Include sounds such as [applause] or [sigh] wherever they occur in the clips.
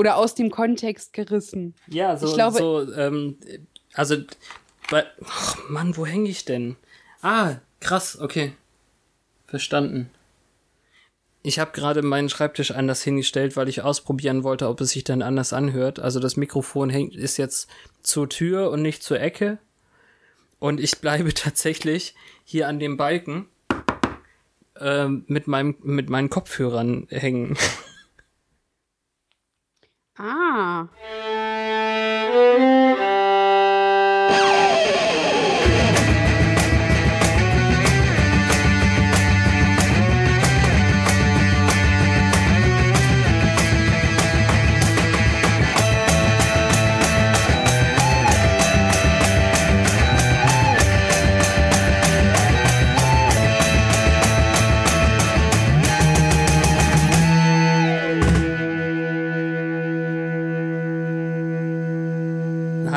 Oder aus dem Kontext gerissen. Ja, so, Ich glaube- so ähm, also, bei, ach Mann, wo hänge ich denn? Ah, krass, okay. Verstanden. Ich habe gerade meinen Schreibtisch anders hingestellt, weil ich ausprobieren wollte, ob es sich dann anders anhört. Also das Mikrofon hängt ist jetzt zur Tür und nicht zur Ecke. Und ich bleibe [laughs] tatsächlich hier an dem Balken ähm, mit meinem mit meinen Kopfhörern hängen. Ah.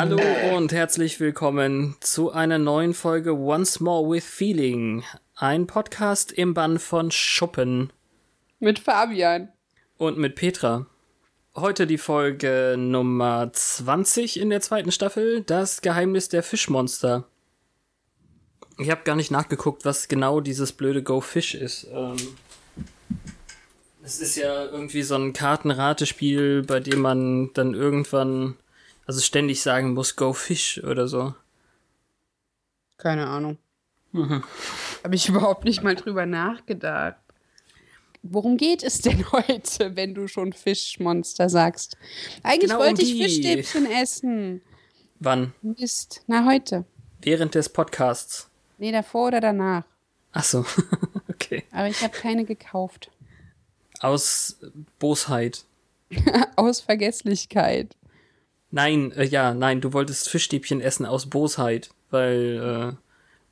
Hallo und herzlich willkommen zu einer neuen Folge Once More with Feeling. Ein Podcast im Bann von Schuppen Mit Fabian. und mit Petra. Heute die Folge Nummer 20 in der zweiten Staffel, das Geheimnis der Fischmonster. Ich habe gar nicht nachgeguckt, was genau dieses blöde Go Fish ist. Ähm, es ist ja irgendwie so ein Kartenratespiel, bei dem man dann irgendwann, also ständig sagen muss, Go Fish oder so. Keine Ahnung. Mhm. Habe ich [laughs] überhaupt nicht mal drüber nachgedacht. Worum geht es denn [laughs] heute, wenn du schon Fischmonster sagst? Eigentlich Genau um wollte ich die. Fischstäbchen essen. Wann? Mist. Na, heute. Während des Podcasts. Nee, davor oder danach. Ach so, [laughs] okay. Aber ich habe keine gekauft. Aus Bosheit. Aus Vergesslichkeit. Nein, äh, ja, nein, du wolltest Fischstäbchen essen aus Bosheit, weil, äh,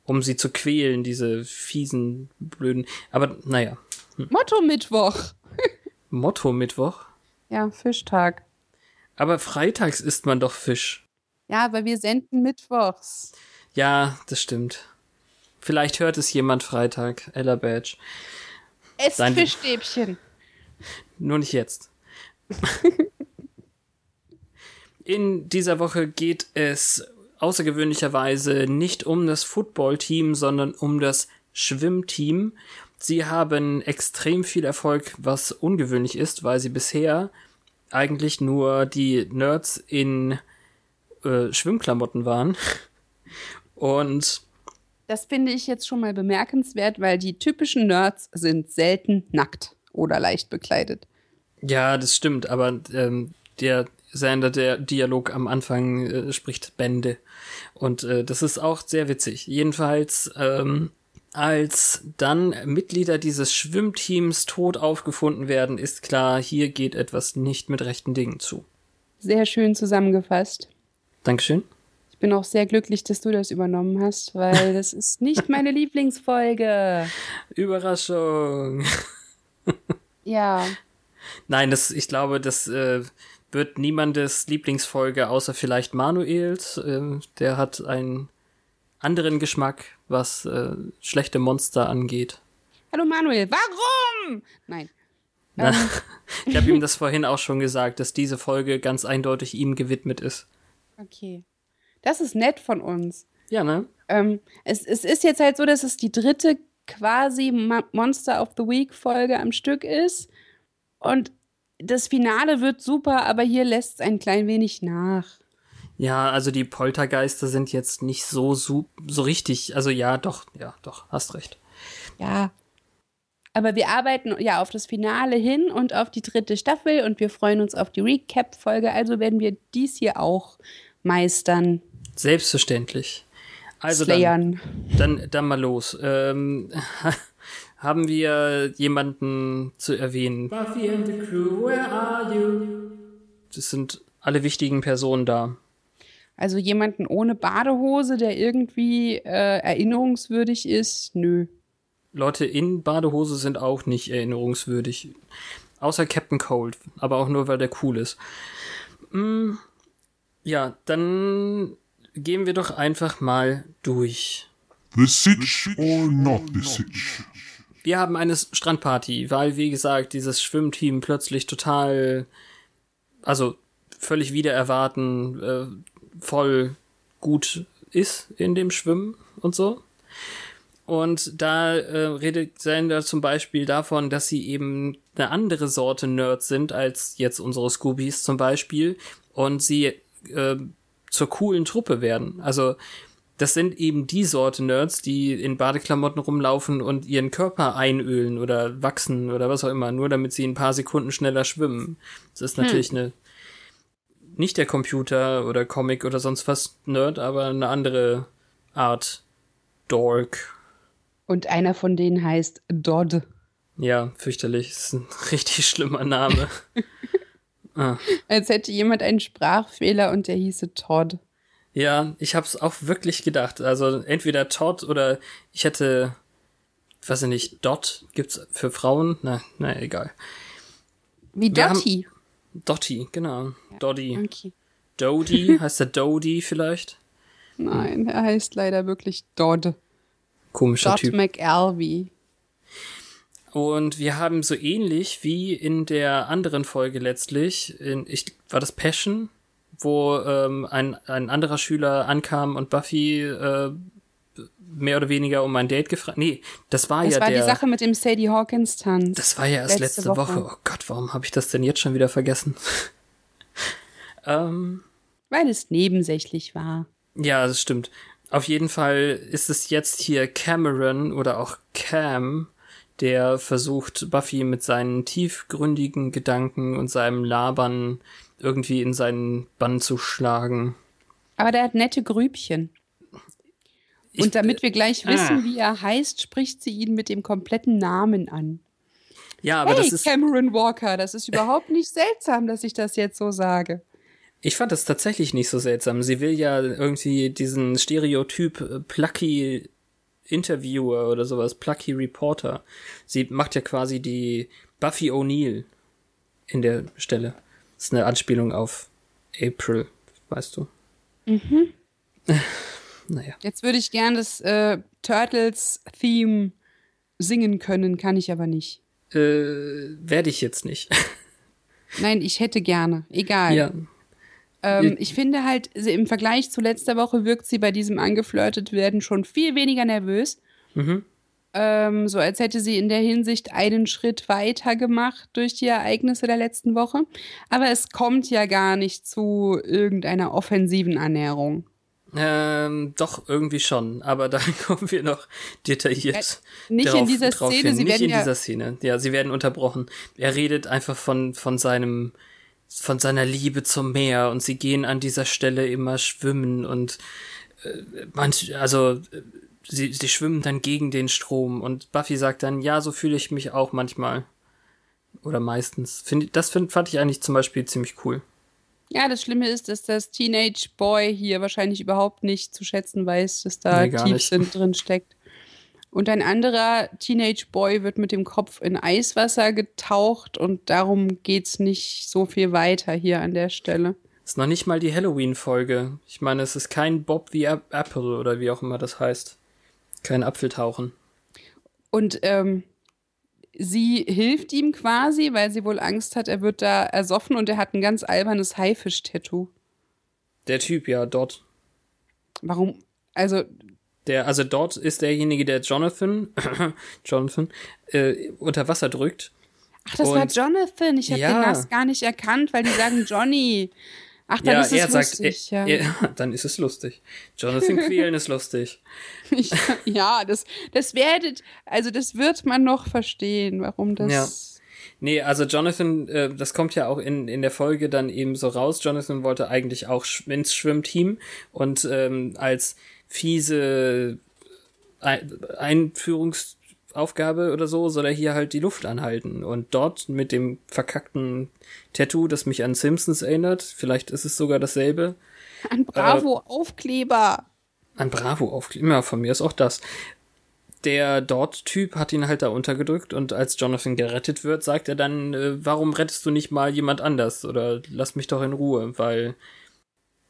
um sie zu quälen, diese fiesen, blöden. Aber naja, Motto Mittwoch. [laughs] Motto Mittwoch. Ja, Fischtag. Aber freitags isst man doch Fisch. Ja, aber wir senden Mittwochs. Ja, das stimmt. Vielleicht hört es jemand Freitag, Ella Badge. Esst Fischstäbchen. Nur nicht jetzt. [laughs] In dieser Woche geht es außergewöhnlicherweise nicht um das Footballteam, sondern um das Schwimmteam. Sie haben extrem viel Erfolg, was ungewöhnlich ist, weil sie bisher eigentlich nur die Nerds in äh, Schwimmklamotten waren. [laughs] Und Das finde ich jetzt schon mal bemerkenswert, weil die typischen Nerds sind selten nackt oder leicht bekleidet. Ja, das stimmt, aber ähm, der Sander, der Dialog am Anfang äh, spricht Bände. Und äh, das ist auch sehr witzig. Jedenfalls, ähm, als dann Mitglieder dieses Schwimmteams tot aufgefunden werden, ist klar, hier geht etwas nicht mit rechten Dingen zu. Sehr schön zusammengefasst. Dankeschön. Ich bin auch sehr glücklich, dass du das übernommen hast, weil das ist nicht meine [laughs] Lieblingsfolge. Überraschung. [laughs] Ja, Nein, das, ich glaube, das äh, wird niemandes Lieblingsfolge, außer vielleicht Manuels. Äh, der hat einen anderen Geschmack, was äh, schlechte Monster angeht. hallo Manuel, warum? Nein. Na, [laughs] ich habe ihm das vorhin auch schon gesagt, dass diese Folge ganz eindeutig ihm gewidmet ist. Okay. Das ist nett von uns. Ja, ne? Ähm, es, es ist jetzt halt so, dass es die dritte quasi Monster of the Week Folge am Stück ist. Und das Finale wird super, aber hier lässt es ein klein wenig nach. Ja, also die Poltergeister sind jetzt nicht so so, so richtig. Also ja, doch, ja, doch, hast recht. Ja. Aber wir arbeiten ja auf das Finale hin und auf die dritte Staffel und wir freuen uns auf die Recap-Folge. Also werden wir dies hier auch meistern, Selbstverständlich. Also dann, dann, dann mal los. Ähm, [laughs] haben wir jemanden zu erwähnen? Buffy and the crew, where are you? Das sind alle wichtigen Personen da. Also jemanden ohne Badehose, der irgendwie äh, erinnerungswürdig ist, nö. Leute in Badehose sind auch nicht erinnerungswürdig. Außer Captain Cold, aber auch nur, weil der cool ist. Mm, ja, dann gehen wir doch einfach mal durch. The Sitch or not the Sitch? Wir haben eine Strandparty, weil, wie gesagt, dieses Schwimmteam plötzlich total also völlig wieder erwarten, äh, voll gut ist in dem Schwimmen und so. Und da äh, redet Sander zum Beispiel davon, dass sie eben eine andere Sorte Nerds sind als jetzt unsere Scoobies zum Beispiel und sie äh, zur coolen Truppe werden. Also das sind eben die Sorte Nerds, die in Badeklamotten rumlaufen und ihren Körper einölen oder wachsen oder was auch immer, nur damit sie ein paar Sekunden schneller schwimmen. Das ist natürlich hm. eine nicht der Computer oder Comic oder sonst was Nerd, aber eine andere Art Dork. Und einer von denen heißt Dodd. Ja, fürchterlich. Das ist ein [laughs] richtig schlimmer Name. [laughs] ah. Als hätte jemand einen Sprachfehler und der hieße Todd. Ja, ich hab's auch wirklich gedacht. Also entweder Todd oder ich hätte, weiß ich nicht, Dot gibt's für Frauen? Na, na egal. Wie Dottie. Dottie, genau. Ja, Doddy. Okay. Dodie, [laughs] heißt der Dodie vielleicht? Nein, er heißt leider wirklich Dodd. Komischer Dodd Typ. McAlvey. Und wir haben so ähnlich wie in der anderen Folge letztlich, in, ich, war das Passion, wo ähm, ein, ein anderer Schüler ankam und Buffy äh, mehr oder weniger um ein Date gefragt. Nee, das war das ja war der. die Sache mit dem Sadie Hawkins Tanz. Das war ja erst letzte, letzte Woche. Woche. Oh Gott, warum habe ich das denn jetzt schon wieder vergessen? [laughs] ähm, Weil es nebensächlich war. Ja, das stimmt. Auf jeden Fall ist es jetzt hier Cameron oder auch Cam, der versucht, Buffy mit seinen tiefgründigen Gedanken und seinem Labern irgendwie in seinen Bann zu schlagen. Aber der hat nette Grübchen. Ich, und damit wir gleich wissen, ah. wie er heißt, spricht sie ihn mit dem kompletten Namen an. Ja, aber hey, das ist. Cameron Walker, das ist überhaupt nicht seltsam, dass ich das jetzt so sage. Ich fand das tatsächlich nicht so seltsam. Sie will ja irgendwie diesen Stereotyp Plucky Interviewer oder sowas, Plucky Reporter. Sie macht ja quasi die Buffy O'Neill in der Stelle. Das ist eine Anspielung auf April, weißt du. Mhm. [laughs] Naja. Jetzt würde ich gern das äh, Turtles-Theme singen können, kann ich aber nicht. Äh, werde ich jetzt nicht. [laughs] Nein, ich hätte gerne. Egal. Ja. Ähm, ich finde halt, im Vergleich zu letzter Woche wirkt sie bei diesem angeflirtet werden schon viel weniger nervös. Mhm. Ähm, so als hätte sie in der Hinsicht einen Schritt weiter gemacht durch die Ereignisse der letzten Woche. Aber es kommt ja gar nicht zu irgendeiner offensiven Annäherung. Ähm, doch, irgendwie schon. Aber [laughs] da kommen wir noch detailliert. Äh, nicht drauf, in dieser Szene, hin. sie Nicht werden in ja dieser Szene. Ja, sie werden unterbrochen. Er redet einfach von, von seinem, von seiner Liebe zum Meer und sie gehen an dieser Stelle immer schwimmen und äh, manch, also äh, sie, sie schwimmen dann gegen den Strom und Buffy sagt dann, ja, so fühle ich mich auch manchmal. Oder meistens. Find, das find, fand ich eigentlich zum Beispiel ziemlich cool. Ja, das Schlimme ist, dass das Teenage Boy hier wahrscheinlich überhaupt nicht zu schätzen weiß, dass da Nee, Tiefsinn drin steckt. Und ein anderer Teenage Boy wird mit dem Kopf in Eiswasser getaucht und darum geht's nicht so viel weiter hier an der Stelle. Ist noch nicht mal die Halloween-Folge. Ich meine, es ist kein Bob wie A- Apple oder wie auch immer das heißt. Kein Apfeltauchen. Und ähm, sie hilft ihm quasi, weil sie wohl Angst hat, er wird da ersoffen und er hat ein ganz albernes Haifisch-Tattoo. Der Typ, ja, dort. Warum? Also, Der, also dort ist derjenige, der Jonathan, [coughs] Jonathan, äh, unter Wasser drückt. ach, das war Und- Jonathan. Ich habe Ja. den Nass gar nicht erkannt, weil die sagen Johnny. Ach, dann ja, ist es er sagt, lustig. er, ja. er, [laughs] dann ist es lustig. Jonathan [laughs] quälen ist lustig. Ich, ja, das, das werdet, also das wird man noch verstehen, warum das. Ja. Nee, also Jonathan, äh, das kommt ja auch in, in der Folge dann eben so raus. Jonathan wollte eigentlich auch sch ins Schwimmteam und ähm, als fiese Ein Einführungsaufgabe oder so soll er hier halt die Luft anhalten. Und dort mit dem verkackten Tattoo, das mich an Simpsons erinnert, vielleicht ist es sogar dasselbe, Ein Bravo-Aufkleber. Ein Bravo aufkleber. Ja, von mir ist auch das. Der Dort-Typ hat ihn halt da untergedrückt und als Jonathan gerettet wird, sagt er dann, äh, warum rettest du nicht mal jemand anders? Oder lass mich doch in Ruhe, weil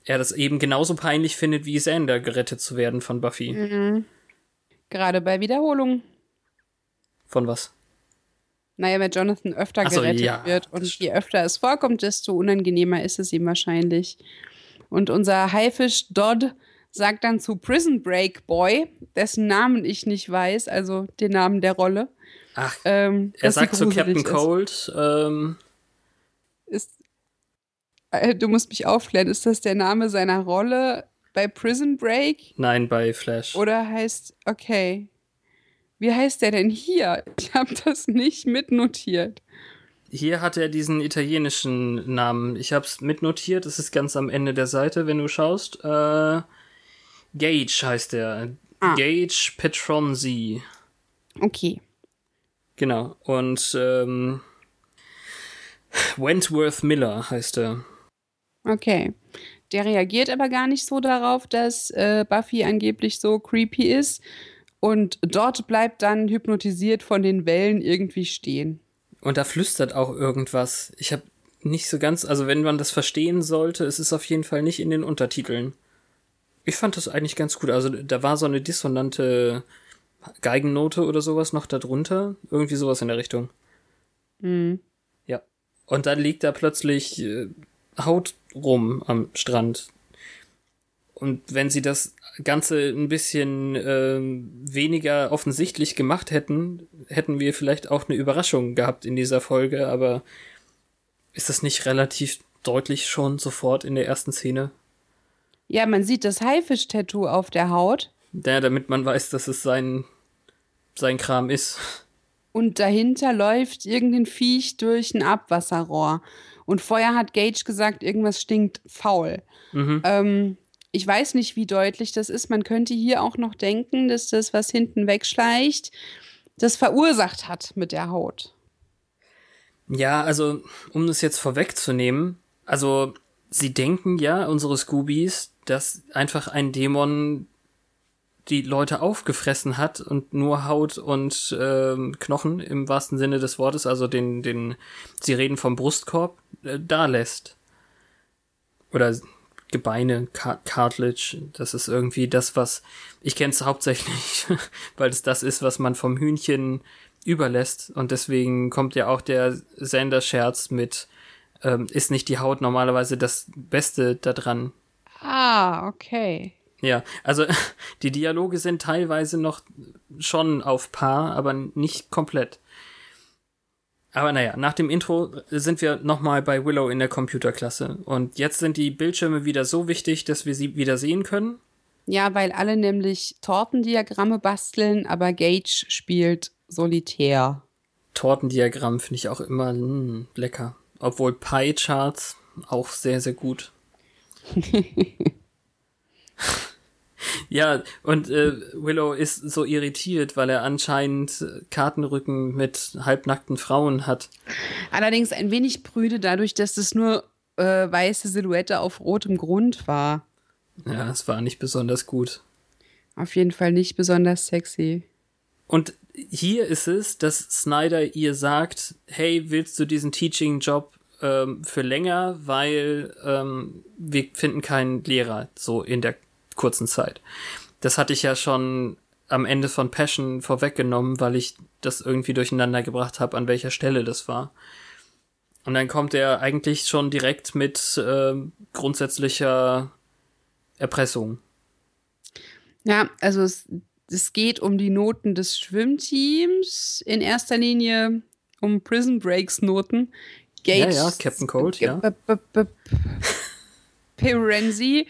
er das eben genauso peinlich findet, wie Xander gerettet zu werden von Buffy. Mhm. Gerade bei Wiederholung. Von was? Naja, weil Jonathan öfter so, gerettet ja, wird. Und je öfter es vorkommt, desto unangenehmer ist es ihm wahrscheinlich. Und unser Haifisch Dodd sagt dann zu Prison Break Boy, dessen Namen ich nicht weiß, also den Namen der Rolle. Ach, Ähm, er sagt zu Captain Cold, ähm, Ist, du musst mich aufklären, ist das der Name seiner Rolle bei Prison Break? nein, bei Flash. Oder heißt, okay. Wie heißt der denn hier? Ich habe das nicht mitnotiert. Hier hat er diesen italienischen Namen. Ich hab's mitnotiert, es ist ganz am Ende der Seite, wenn du schaust. Äh, Gage heißt er. Ah. Gage Petronzi. Okay. Genau. Und ähm, Wentworth Miller heißt er. Okay. Der reagiert aber gar nicht so darauf, dass äh, Buffy angeblich so creepy ist. Und dort bleibt dann hypnotisiert von den Wellen irgendwie stehen. Und da flüstert auch irgendwas. Ich habe nicht so ganz, also wenn man das verstehen sollte, es ist auf jeden Fall nicht in den Untertiteln. Ich fand das eigentlich ganz gut. Also da war so eine dissonante Geigennote oder sowas noch darunter. Irgendwie sowas in der Richtung. Mhm. Ja. Und dann liegt da plötzlich äh, Haut rum am Strand. Und wenn sie das Ganze ein bisschen ähm, weniger offensichtlich gemacht hätten, hätten wir vielleicht auch eine Überraschung gehabt in dieser Folge, aber ist das nicht relativ deutlich schon sofort in der ersten Szene? Ja, man sieht das Haifisch-Tattoo auf der Haut. Ja, damit man weiß, dass es sein, sein Kram ist. Und dahinter läuft irgendein Viech durch ein Abwasserrohr. Und vorher hat Gage gesagt, irgendwas stinkt faul. Mhm. Ähm, ich weiß nicht, wie deutlich das ist. Man könnte hier auch noch denken, dass das, was hinten wegschleicht, das verursacht hat mit der Haut. Ja, also, um das jetzt vorwegzunehmen, also, sie denken ja, unsere Scoobies, dass einfach ein Dämon die Leute aufgefressen hat und nur Haut und ähm, Knochen im wahrsten Sinne des Wortes, also den, den, sie reden vom Brustkorb, äh, da lässt. Oder Gebeine, Car Cartilage, das ist irgendwie das, was, ich kenne es hauptsächlich, [laughs] weil es das ist, was man vom Hühnchen überlässt und deswegen kommt ja auch der Sender-Scherz mit, ähm, ist nicht die Haut normalerweise das Beste daran. Ah, okay. Ja, also [laughs] die Dialoge sind teilweise noch schon auf Paar, aber nicht komplett. Aber naja, nach dem Intro sind wir nochmal bei Willow in der Computerklasse. Und jetzt sind die Bildschirme wieder so wichtig, dass wir sie wieder sehen können. Ja, weil alle nämlich Tortendiagramme basteln, aber Gage spielt solitär. Tortendiagramm finde ich auch immer mh, lecker. Obwohl Pie-Charts auch sehr, sehr gut. [laughs] ja, und äh, Willow ist so irritiert, weil er anscheinend Kartenrücken mit halbnackten Frauen hat. Allerdings ein wenig prüde dadurch, dass es nur äh, weiße Silhouette auf rotem Grund war. Ja, es war nicht besonders gut. Auf jeden Fall nicht besonders sexy. Und hier ist es, dass Snyder ihr sagt, hey, willst du diesen Teaching-Job ähm, für länger, weil ähm, wir finden keinen Lehrer so in der kurzen Zeit. Das hatte ich ja schon am Ende von Passion vorweggenommen, weil ich das irgendwie durcheinander gebracht habe, an welcher Stelle das war. Und dann kommt er eigentlich schon direkt mit äh, grundsätzlicher Erpressung. Ja, also es, es geht um die Noten des Schwimmteams. In erster Linie um Prison Breaks Noten. Gage, Ja, ja, Captain Cold, ja. B- Pirenzi.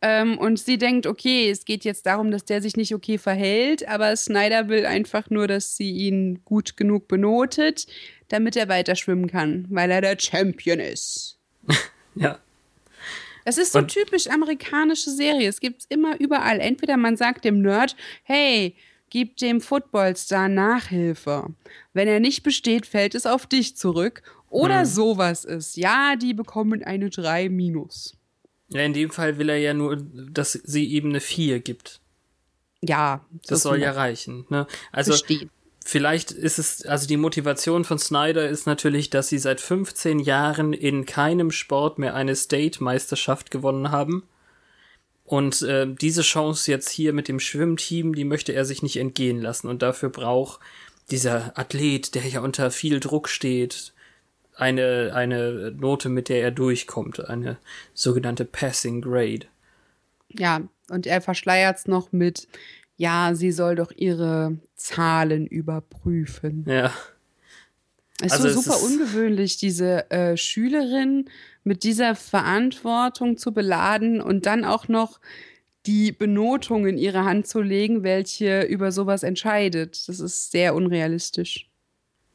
Ähm, und sie denkt, okay, es geht jetzt darum, dass der sich nicht okay verhält, aber Snyder will einfach nur, dass sie ihn gut genug benotet, damit er weiter schwimmen kann, weil er der Champion ist. [laughs] Ja. Es ist so Und- typisch amerikanische Serie. Es gibt immer überall. Entweder man sagt dem Nerd, hey, gib dem Footballstar Nachhilfe. Wenn er nicht besteht, fällt es auf dich zurück. Oder Hm. sowas ist. Ja, die bekommen eine 3 minus. Ja, in dem Fall will er ja nur, dass sie ihm eine 4 gibt. Ja, Das soll ja reichen. Ne? Also Versteht. vielleicht ist es, also die Motivation von Snyder ist natürlich, dass sie seit 15 Jahren in keinem Sport mehr eine State-Meisterschaft gewonnen haben. Und äh, diese Chance jetzt hier mit dem Schwimmteam, die möchte er sich nicht entgehen lassen. Und dafür braucht dieser Athlet, der ja unter viel Druck steht, eine, eine Note, mit der er durchkommt, eine sogenannte Passing Grade. Ja, und er verschleiert es noch mit, ja, sie soll doch ihre Zahlen überprüfen. Ja. Es ist Also so es super ist- ungewöhnlich, diese äh, Schülerin mit dieser Verantwortung zu beladen und dann auch noch die Benotung in ihre Hand zu legen, welche über sowas entscheidet. Das ist sehr unrealistisch.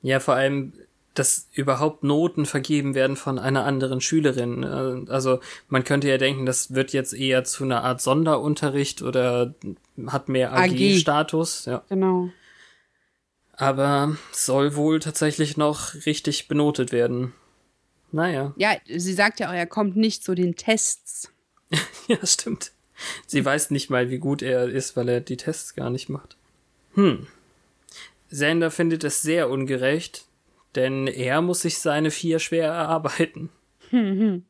Ja, vor allem, dass überhaupt Noten vergeben werden von einer anderen Schülerin. Äh, Also man könnte ja denken, das wird jetzt eher zu einer Art Sonderunterricht oder hat mehr AG. AG-Status. Ja. Genau. Aber soll wohl tatsächlich noch richtig benotet werden. Naja, Ja, sie sagt ja auch, er kommt nicht zu den Tests. [laughs] ja, stimmt. Sie weiß nicht mal, wie gut er ist, weil er die Tests gar nicht macht. Hm. Sander findet es sehr ungerecht, denn er muss sich seine vier schwer erarbeiten. [laughs]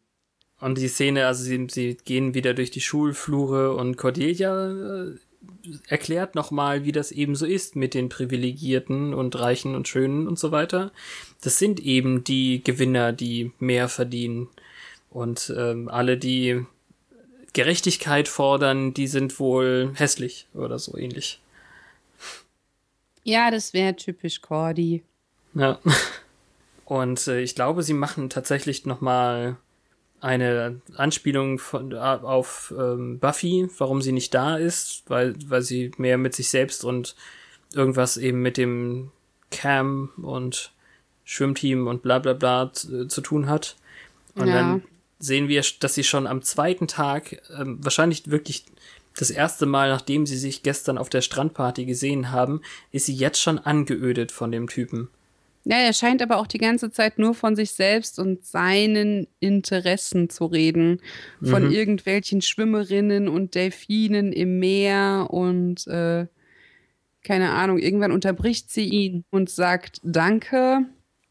Und die Szene, also sie, sie gehen wieder durch die Schulflure und Cordelia äh, erklärt nochmal, wie das eben so ist mit den Privilegierten und Reichen und Schönen und so weiter. Das sind eben die Gewinner, die mehr verdienen. Und ähm, alle, die Gerechtigkeit fordern, die sind wohl hässlich oder so ähnlich. Ja, das wäre typisch Cordy. Ja. [laughs] Und äh, ich glaube, sie machen tatsächlich noch mal eine Anspielung von, auf ähm, Buffy, warum sie nicht da ist, weil, weil sie mehr mit sich selbst und irgendwas eben mit dem Cam und Schwimmteam und bla bla bla zu, zu tun hat. Und Ja. dann sehen wir, dass sie schon am zweiten Tag, ähm, wahrscheinlich wirklich das erste Mal, nachdem sie sich gestern auf der Strandparty gesehen haben, ist sie jetzt schon angeödet von dem Typen. Ja, er scheint aber auch die ganze Zeit nur von sich selbst und seinen Interessen zu reden. Von irgendwelchen Schwimmerinnen und Delfinen im Meer und äh, keine Ahnung, irgendwann unterbricht sie ihn und sagt Danke.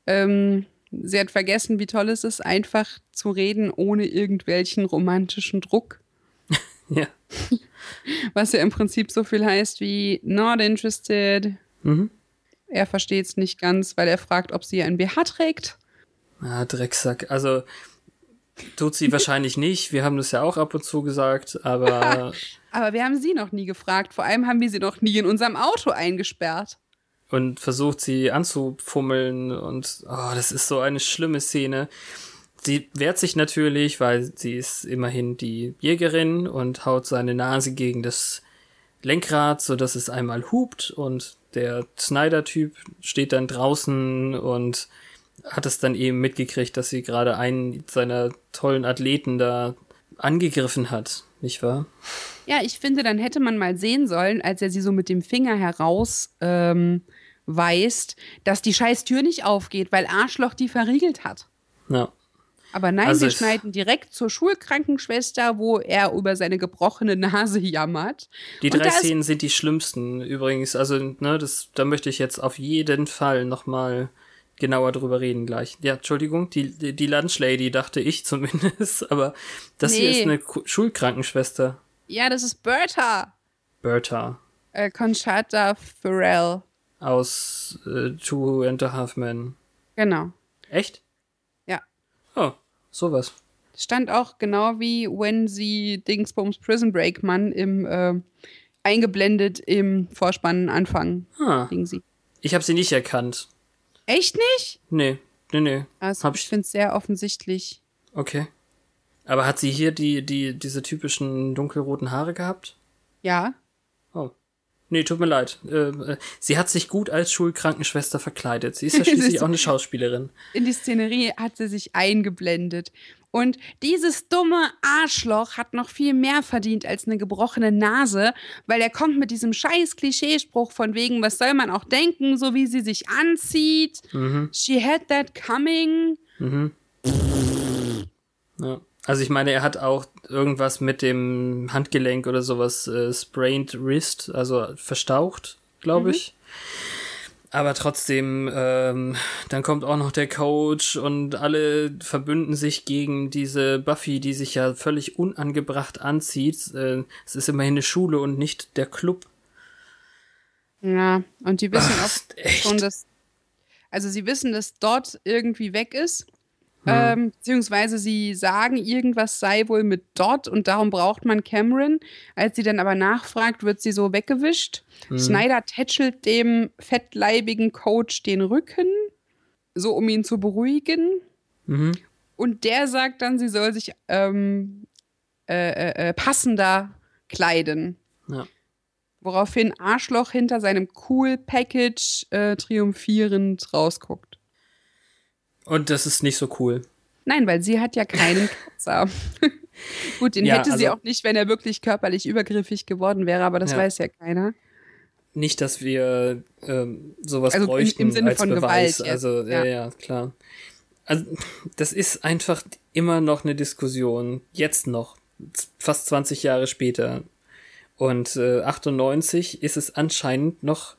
Ähm, sie hat vergessen, wie toll es ist, einfach zu reden ohne irgendwelchen romantischen Druck. [laughs] Ja. Was ja im Prinzip so viel heißt wie not interested. Mhm. Er versteht es nicht ganz, weil er fragt, ob sie ein BH trägt. Ah, Drecksack. Also tut sie wahrscheinlich nicht. Wir haben das ja auch ab und zu gesagt, aber [laughs] Aber wir haben sie noch nie gefragt. Vor allem haben wir sie noch nie in unserem Auto eingesperrt. und versucht sie anzufummeln und oh, das ist so eine schlimme Szene. Sie wehrt sich natürlich, weil sie ist immerhin die Jägerin und haut seine Nase gegen das Lenkrad, so dass es einmal hupt und der Snyder-Typ steht dann draußen und hat es dann eben mitgekriegt, dass sie gerade einen seiner tollen Athleten da angegriffen hat, nicht wahr? Ja, ich finde, dann hätte man mal sehen sollen, als er sie so mit dem Finger heraus ähm, weist, dass die scheiß Tür nicht aufgeht, weil Arschloch die verriegelt hat. Ja. Aber nein, Also es- schneiden direkt zur Schulkrankenschwester, wo er über seine gebrochene Nase jammert. Die drei Szenen sind die schlimmsten übrigens. Also, ne, das, da möchte ich jetzt auf jeden Fall nochmal genauer drüber reden gleich. Ja, Entschuldigung, die, die, Lunchlady dachte ich [laughs] zumindest, aber das hier Nee. ist eine Schulkrankenschwester. Ja, das ist Bertha. Bertha Äh, Conchata Farrell. aus äh, Two and a Half Men. Genau. Echt? Ja. Oh, sowas. Stand auch genau wie wenn sie Dingsbums Prison Break Mann im äh, eingeblendet im Vorspann anfangen. Ah, sie. ich habe sie nicht erkannt. Echt nicht? Nee, nee, nee. Also, Hab ich ich- finde es sehr offensichtlich. Okay. Aber hat sie hier die, die, diese typischen dunkelroten Haare gehabt? Ja. Nee, tut mir leid. Äh, äh, sie hat sich gut als Schulkrankenschwester verkleidet. Sie ist ja [laughs] schließlich auch eine Schauspielerin. In die Szenerie hat sie sich eingeblendet. Und dieses dumme Arschloch hat noch viel mehr verdient als eine gebrochene Nase, weil er kommt mit diesem scheiß Klischeespruch von wegen, was soll man auch denken, so wie sie sich anzieht. Mhm. She had that coming. Ja. Also ich meine, er hat auch irgendwas mit dem Handgelenk oder sowas, äh, sprained wrist, also verstaucht, glaube ich. Aber trotzdem, ähm, dann kommt auch noch der Coach und alle verbünden sich gegen diese Buffy, die sich ja völlig unangebracht anzieht. Äh, es ist immerhin eine Schule und nicht der Club. Ja, und die wissen Ach, auch echt? schon, dass. Also sie wissen, dass dort irgendwie weg ist. Hm. Ähm, beziehungsweise sie sagen, irgendwas sei wohl mit dort und darum braucht man Cameron. Als sie dann aber nachfragt, wird sie so weggewischt. Hm. Snyder tätschelt dem fettleibigen Coach den Rücken, so um ihn zu beruhigen. Mhm. Und der sagt dann, sie soll sich ähm, äh, äh, äh, passender kleiden. Ja. Woraufhin Arschloch hinter seinem Cool Package äh, triumphierend rausguckt. Und das ist nicht so cool. Nein, weil sie hat ja keinen Kratzer. [laughs] Gut, den Ja, hätte sie also- auch nicht, wenn er wirklich körperlich übergriffig geworden wäre, aber das Ja. weiß ja keiner. Nicht, dass wir ähm, sowas Also im- im bräuchten Sinne als von Beweis. Gewalt jetzt, also, ja, ja. klar. Also, das ist einfach immer noch eine Diskussion. Jetzt noch. Fast 20 Jahre später. Und äh, 98 ist es anscheinend noch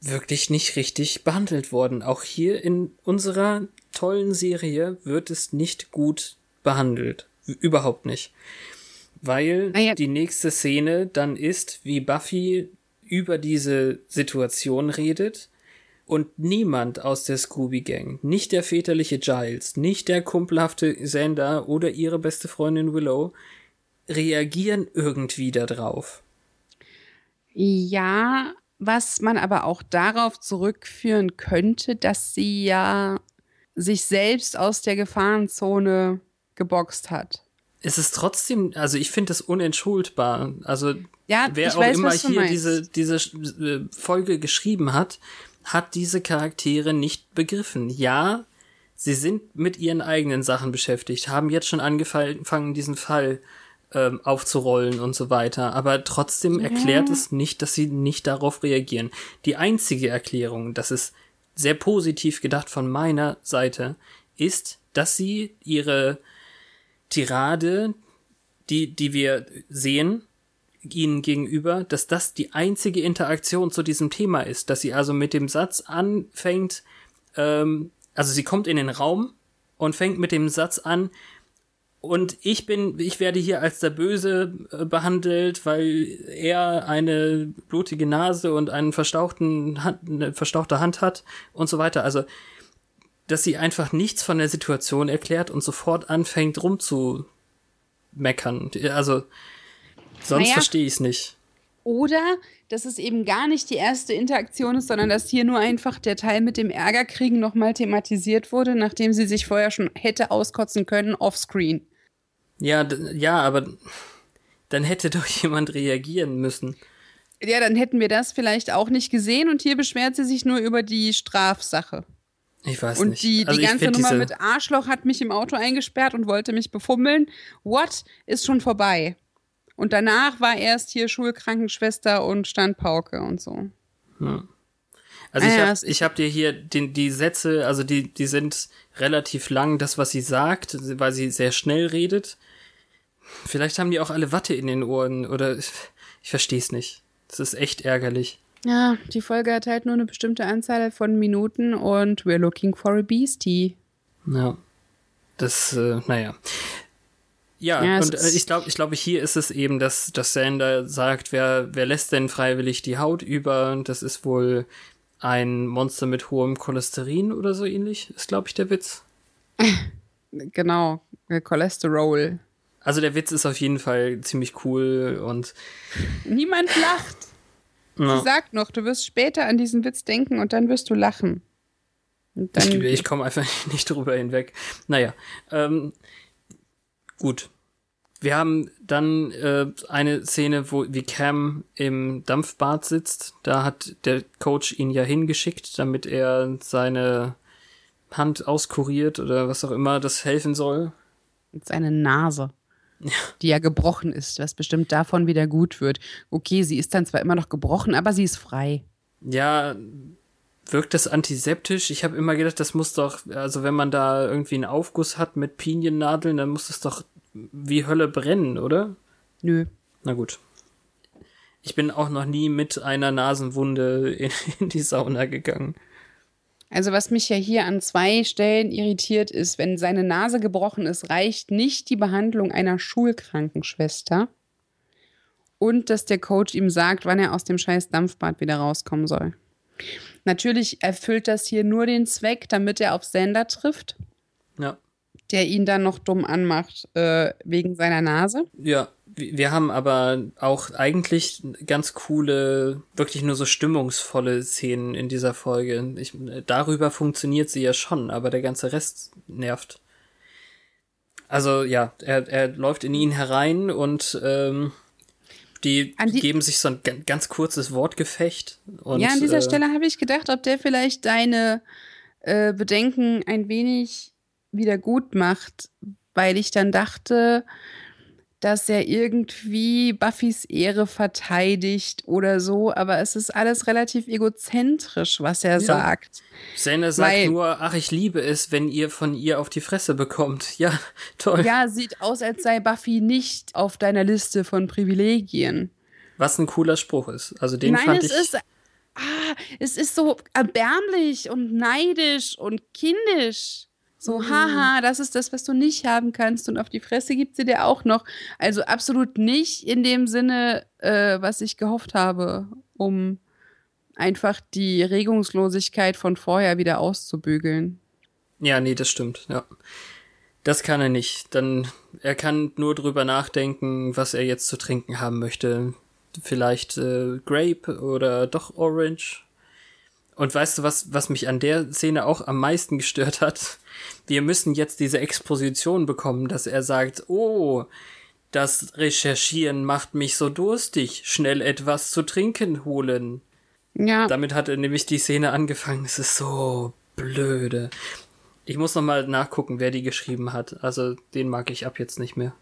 wirklich nicht richtig behandelt worden. Auch hier in unserer tollen Serie wird es nicht gut behandelt. Überhaupt nicht. Weil Naja. die nächste Szene dann ist, wie Buffy über diese Situation redet und niemand aus der Scooby-Gang, nicht der väterliche Giles, nicht der kumpelhafte Xander oder ihre beste Freundin Willow, reagieren irgendwie darauf. Ja, was man aber auch darauf zurückführen könnte, dass sie ja sich selbst aus der Gefahrenzone geboxt hat. Es ist trotzdem, also ich finde es unentschuldbar. Also Ja, wer auch weiß, immer hier meinst. diese, diese äh, Folge geschrieben hat, hat diese Charaktere nicht begriffen. Ja, sie sind mit ihren eigenen Sachen beschäftigt, haben jetzt schon angefangen, diesen Fall ähm, aufzurollen und so weiter, aber trotzdem erklärt es nicht, dass sie nicht darauf reagieren. Die einzige Erklärung, das ist sehr positiv gedacht von meiner Seite, ist, dass sie ihre Tirade, die, die wir sehen, ihnen gegenüber, dass das die einzige Interaktion zu diesem Thema ist, dass sie also mit dem Satz anfängt, ähm, also sie kommt in den Raum und fängt mit dem Satz an, und ich bin, ich werde hier als der Böse äh, behandelt, weil er eine blutige Nase und einen verstauchten Hand, eine verstauchte Hand hat und so weiter. Also, dass sie einfach nichts von der Situation erklärt und sofort anfängt rumzumeckern. Also, sonst Naja. verstehe ich es nicht. Oder dass es eben gar nicht die erste Interaktion ist, sondern dass hier nur einfach der Teil mit dem Ärgerkriegen nochmal thematisiert wurde, nachdem sie sich vorher schon hätte auskotzen können offscreen. Ja, ja, aber dann hätte [laughs] doch jemand reagieren müssen. Ja, dann hätten wir das vielleicht auch nicht gesehen und hier beschwert sie sich nur über die Strafsache. Ich weiß Und nicht. die, also die ich ganze Nummer mit Arschloch hat mich im Auto eingesperrt und wollte mich befummeln. What? Ist schon vorbei. Und danach war erst hier Schulkrankenschwester und Standpauke und so. Also ich Ah, ja, habe ich hab dir hier den, die Sätze, also die, die sind relativ lang, das, was sie sagt, weil sie sehr schnell redet. Vielleicht haben die auch alle Watte in den Ohren oder ich, ich verstehe es nicht. Das ist echt ärgerlich. Ja, die Folge hat halt nur eine bestimmte Anzahl von Minuten und we're looking for a beastie. Ja. Das, äh, naja. Ja, Ja, und äh, ich glaube, ich glaube, hier ist es eben, dass, dass Sander sagt, wer, wer lässt denn freiwillig die Haut über? Das ist wohl ein Monster mit hohem Cholesterin oder so ähnlich, ist, glaube ich, der Witz. [laughs] Genau, Cholesterol. Also der Witz ist auf jeden Fall ziemlich cool und Niemand lacht. ja, Sie sagt noch, du wirst später an diesen Witz denken und dann wirst du lachen. Ich, ich komme einfach [laughs] nicht drüber hinweg. Naja, ähm, gut. Wir haben dann äh, eine Szene, wo wie Cam im Dampfbad sitzt. Da hat der Coach ihn ja hingeschickt, damit er seine Hand auskuriert oder was auch immer das helfen soll. seine Nase, [laughs] die ja gebrochen ist, was bestimmt davon wieder gut wird. Okay, sie ist dann zwar immer noch gebrochen, aber sie ist frei. Ja, wirkt das antiseptisch? Ich habe immer gedacht, das muss doch, also wenn man da irgendwie einen Aufguss hat mit Piniennadeln, dann muss das doch wie Hölle brennen, oder? Nö. Na gut. Ich bin auch noch nie mit einer Nasenwunde in, [laughs] in die Sauna gegangen. Also was mich ja hier an zwei Stellen irritiert ist, wenn seine Nase gebrochen ist, reicht nicht die Behandlung einer Schulkrankenschwester. und dass der Coach ihm sagt, wann er aus dem scheiß Dampfbad wieder rauskommen soll. Natürlich erfüllt das hier nur den Zweck, damit er auf Sender trifft. Ja. Der ihn dann noch dumm anmacht äh, wegen seiner Nase. Ja, wir haben aber auch eigentlich ganz coole, wirklich nur so stimmungsvolle Szenen in dieser Folge. Ich, darüber funktioniert sie ja schon, aber der ganze Rest nervt. Also ja, er, er läuft in ihn herein und ähm, die, die, geben sich so ein ganz kurzes Wortgefecht. Und, ja, an dieser äh, Stelle habe ich gedacht, ob der vielleicht deine äh, Bedenken ein wenig wieder gut macht, weil ich dann dachte, dass er irgendwie Buffys Ehre verteidigt oder so, aber es ist alles relativ egozentrisch, was er ja. sagt. Xander sagt Weil, nur, ach, ich liebe es, wenn ihr von ihr auf die Fresse bekommt. [laughs] Ja, toll. Ja, sieht aus, als sei Buffy nicht auf deiner Liste von Privilegien. Was ein cooler Spruch ist. Also den Nein, fand es ich. Ist, ah, es ist so erbärmlich und neidisch und kindisch. So, mhm. haha, das ist das, was du nicht haben kannst. Und auf die Fresse gibt sie dir auch noch. Also absolut nicht in dem Sinne, äh, was ich gehofft habe, um einfach die Regungslosigkeit von vorher wieder auszubügeln. Ja, nee, das stimmt, ja. Das kann er nicht. Dann, er kann nur drüber nachdenken, was er jetzt zu trinken haben möchte. Vielleicht äh, Grape oder doch Orange. Und weißt du, was, was mich an der Szene auch am meisten gestört hat? Wir müssen jetzt diese Exposition bekommen, dass er sagt, oh, das Recherchieren macht mich so durstig, schnell etwas zu trinken holen. Ja. Damit hat er nämlich die Szene angefangen. Es ist so blöde. Ich muss noch mal nachgucken, wer die geschrieben hat. Also den mag ich ab jetzt nicht mehr.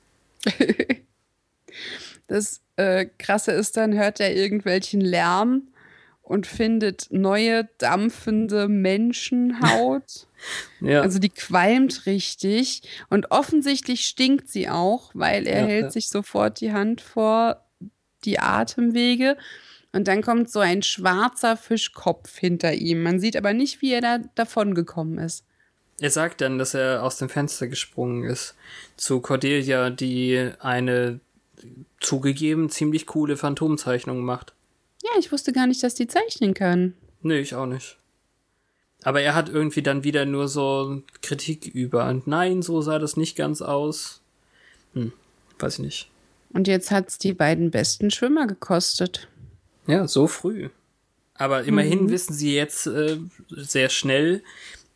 [laughs] das äh, Krasse ist, dann hört er irgendwelchen Lärm und findet neue dampfende Menschenhaut. [laughs] ja. Also die qualmt richtig und offensichtlich stinkt sie auch, weil er ja, hält ja. sich sofort die Hand vor die Atemwege und dann kommt so ein schwarzer Fischkopf hinter ihm. Man sieht aber nicht, wie er da davon gekommen ist. Er sagt dann, dass er aus dem Fenster gesprungen ist zu Cordelia, die eine zugegeben ziemlich coole Phantomzeichnung macht. Ja, ich wusste gar nicht, dass die zeichnen kann. Nee, ich auch nicht. Aber er hat irgendwie dann wieder nur so Kritik über. Und nein, so sah das nicht ganz aus. Hm, weiß ich nicht. Und jetzt hat's die beiden besten Schwimmer gekostet. Ja, so früh. Aber immerhin mhm. wissen sie jetzt äh, sehr schnell,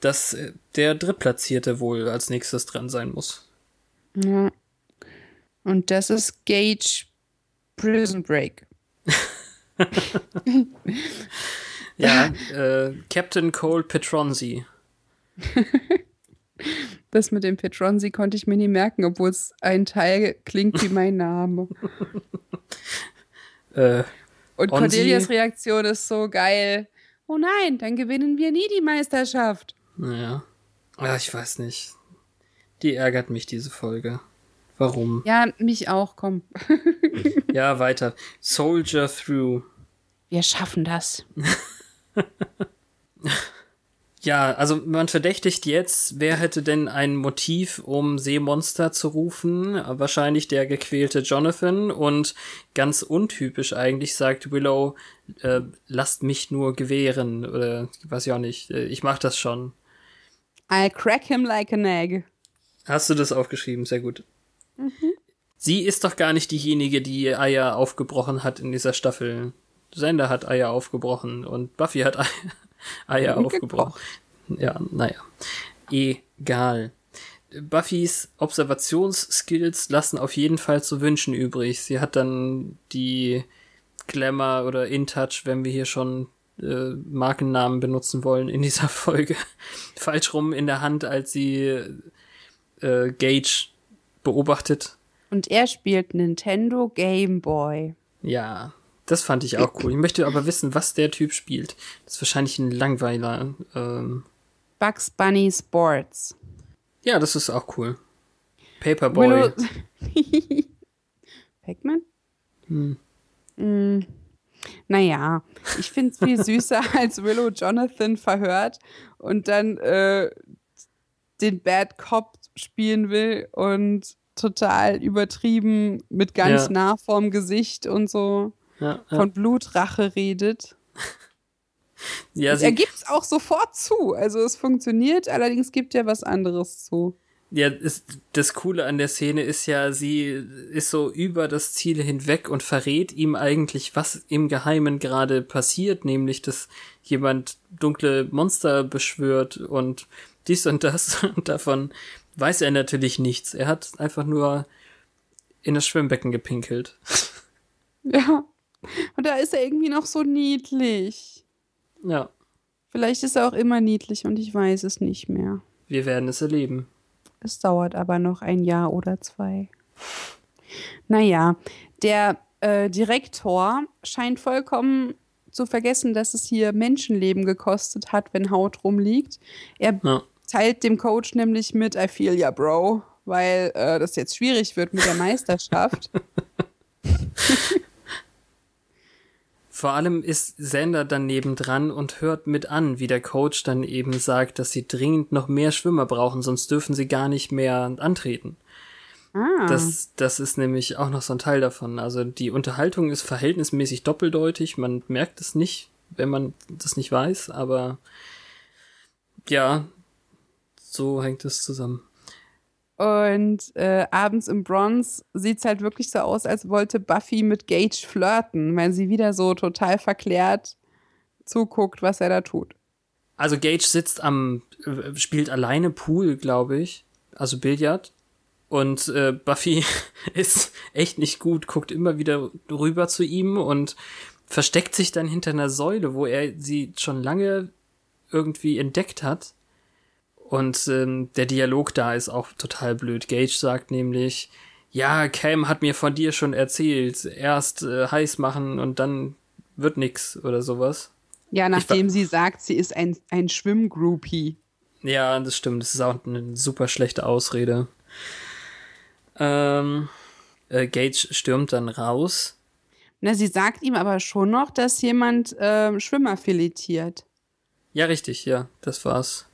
dass äh, der Drittplatzierte wohl als nächstes dran sein muss. Ja. Und das ist Gage Prison Break. [laughs] ja, äh, Captain Cole Petronzi. [laughs] das mit dem Petronzi konnte ich mir nie merken, obwohl es ein Teil klingt wie mein Name. [laughs] äh, Und Cordelias Reaktion ist so geil. Oh nein, dann gewinnen wir nie die Meisterschaft. Naja. Ja, ich weiß nicht. Die ärgert mich, diese Folge. Warum? Ja, mich auch, komm. ja, weiter. Soldier Through. Wir schaffen das. [laughs] ja, also man verdächtigt jetzt, wer hätte denn ein Motiv, um Seemonster zu rufen? Wahrscheinlich der gequälte Jonathan und ganz untypisch eigentlich sagt Willow, äh, lasst mich nur gewähren oder weiß ich auch nicht, äh, ich mach das schon. I'll crack him like an egg. Hast du das aufgeschrieben? Sehr gut. Mhm. Sie ist doch gar nicht diejenige, die Eier aufgebrochen hat in dieser Staffel. Sender hat Eier aufgebrochen und Buffy hat [laughs] Eier, Eier aufgebrochen. Ja, naja. Egal. Buffys Observationsskills lassen auf jeden Fall zu wünschen übrig. Sie hat dann die Glamour oder InTouch, wenn wir hier schon äh, Markennamen benutzen wollen in dieser [laughs] Folge, falsch rum in der Hand, als sie äh, Gage beobachtet. Und er spielt Nintendo Game Boy. Ja, das fand ich auch cool. Ich möchte aber wissen, was der Typ spielt. Das ist wahrscheinlich ein Langweiler. Ähm Bugs Bunny Sports. Ja, das ist auch cool. Paperboy. [laughs] Pac-Man? Hm. Mm. Naja, ich finde es viel [laughs] süßer, als Willow Jonathan verhört und dann äh, den Bad Cop spielen will und total übertrieben mit ganz Ja. nah vorm Gesicht und so Ja, ja. von Blutrache redet. [laughs] ja er sie, gibt's auch sofort zu. Also es funktioniert, allerdings gibt er was anderes zu. ja ist, das Coole an der Szene ist ja, sie ist so über das Ziel hinweg und verrät ihm eigentlich, was im Geheimen gerade passiert, nämlich, dass jemand dunkle Monster beschwört und dies und das [laughs] und davon weiß er natürlich nichts. Er hat einfach nur in das Schwimmbecken gepinkelt. [laughs] Ja. Und da ist er irgendwie noch so niedlich. Ja, Vielleicht ist er auch immer niedlich und ich weiß es nicht mehr. wir werden es erleben. Es dauert aber noch ein Jahr oder zwei. Naja, der äh, Direktor scheint vollkommen zu vergessen, dass es hier Menschenleben gekostet hat, wenn Haut rumliegt. Er Ja. Teilt dem Coach nämlich mit, I feel ya, Bro, weil äh, das jetzt schwierig wird mit der Meisterschaft. [laughs] Vor allem ist Sander dann nebendran und hört mit an, wie der Coach dann eben sagt, dass sie dringend noch mehr Schwimmer brauchen, sonst dürfen sie gar nicht mehr antreten. Ah, Das, das ist nämlich auch noch so ein Teil davon. Also die Unterhaltung ist verhältnismäßig doppeldeutig. Man merkt es nicht, wenn man das nicht weiß, aber ja, so hängt es zusammen. Und äh, abends im Bronze sieht es halt wirklich so aus, als wollte Buffy mit Gage flirten, weil sie wieder so total verklärt zuguckt, was er da tut. Also Gage sitzt am, äh, spielt alleine Pool, glaube ich. Also Billard. Und äh, Buffy [laughs] ist echt nicht gut, guckt immer wieder rüber zu ihm und versteckt sich dann hinter einer Säule, wo er sie schon lange irgendwie entdeckt hat. Und ähm, der Dialog da ist auch total blöd. Gage sagt nämlich, ja, Cam hat mir von dir schon erzählt, erst äh, heiß machen und dann wird nix oder sowas. Ja, nachdem sie sagt, sie ist ein, ein Schwimmgroupie. Ja, das stimmt. Das ist auch eine super schlechte Ausrede. Ähm, äh, Gage stürmt dann raus. Na, sie sagt ihm aber schon noch, dass jemand ähm, Schwimmer filetiert. Ja, richtig, ja, das war's.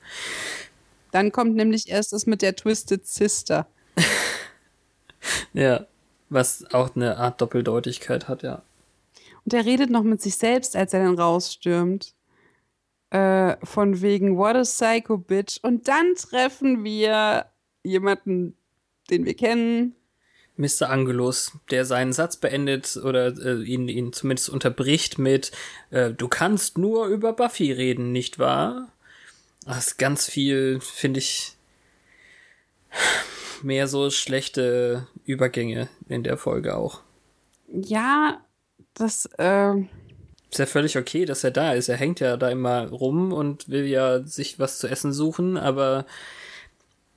Dann kommt nämlich erst das mit der Twisted Sister. [laughs] Ja, was auch eine Art Doppeldeutigkeit hat, ja. Und er redet noch mit sich selbst, als er dann rausstürmt. Äh, von wegen, what a psycho bitch. Und dann treffen wir jemanden, den wir kennen. Mr. Angelus, der seinen Satz beendet oder äh, ihn, ihn zumindest unterbricht mit äh, Du kannst nur über Buffy reden, nicht wahr? Das ist ganz viel, finde ich, mehr so schlechte Übergänge in der Folge auch. Ja, das, äh, Ist ja völlig okay, dass er da ist. Er hängt ja da immer rum und will ja sich was zu essen suchen, aber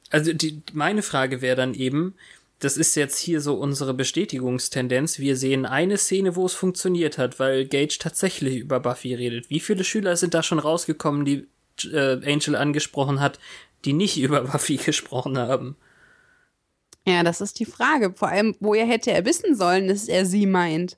also die, meine Frage wäre dann eben, das ist jetzt hier so unsere Bestätigungstendenz. Wir sehen eine Szene, wo es funktioniert hat, weil Gage tatsächlich über Buffy redet. Wie viele Schüler sind da schon rausgekommen, die äh, Angel angesprochen hat, die nicht [laughs] über Buffy gesprochen haben? ja, das ist die Frage. Vor allem, woher hätte er wissen sollen, dass er sie meint?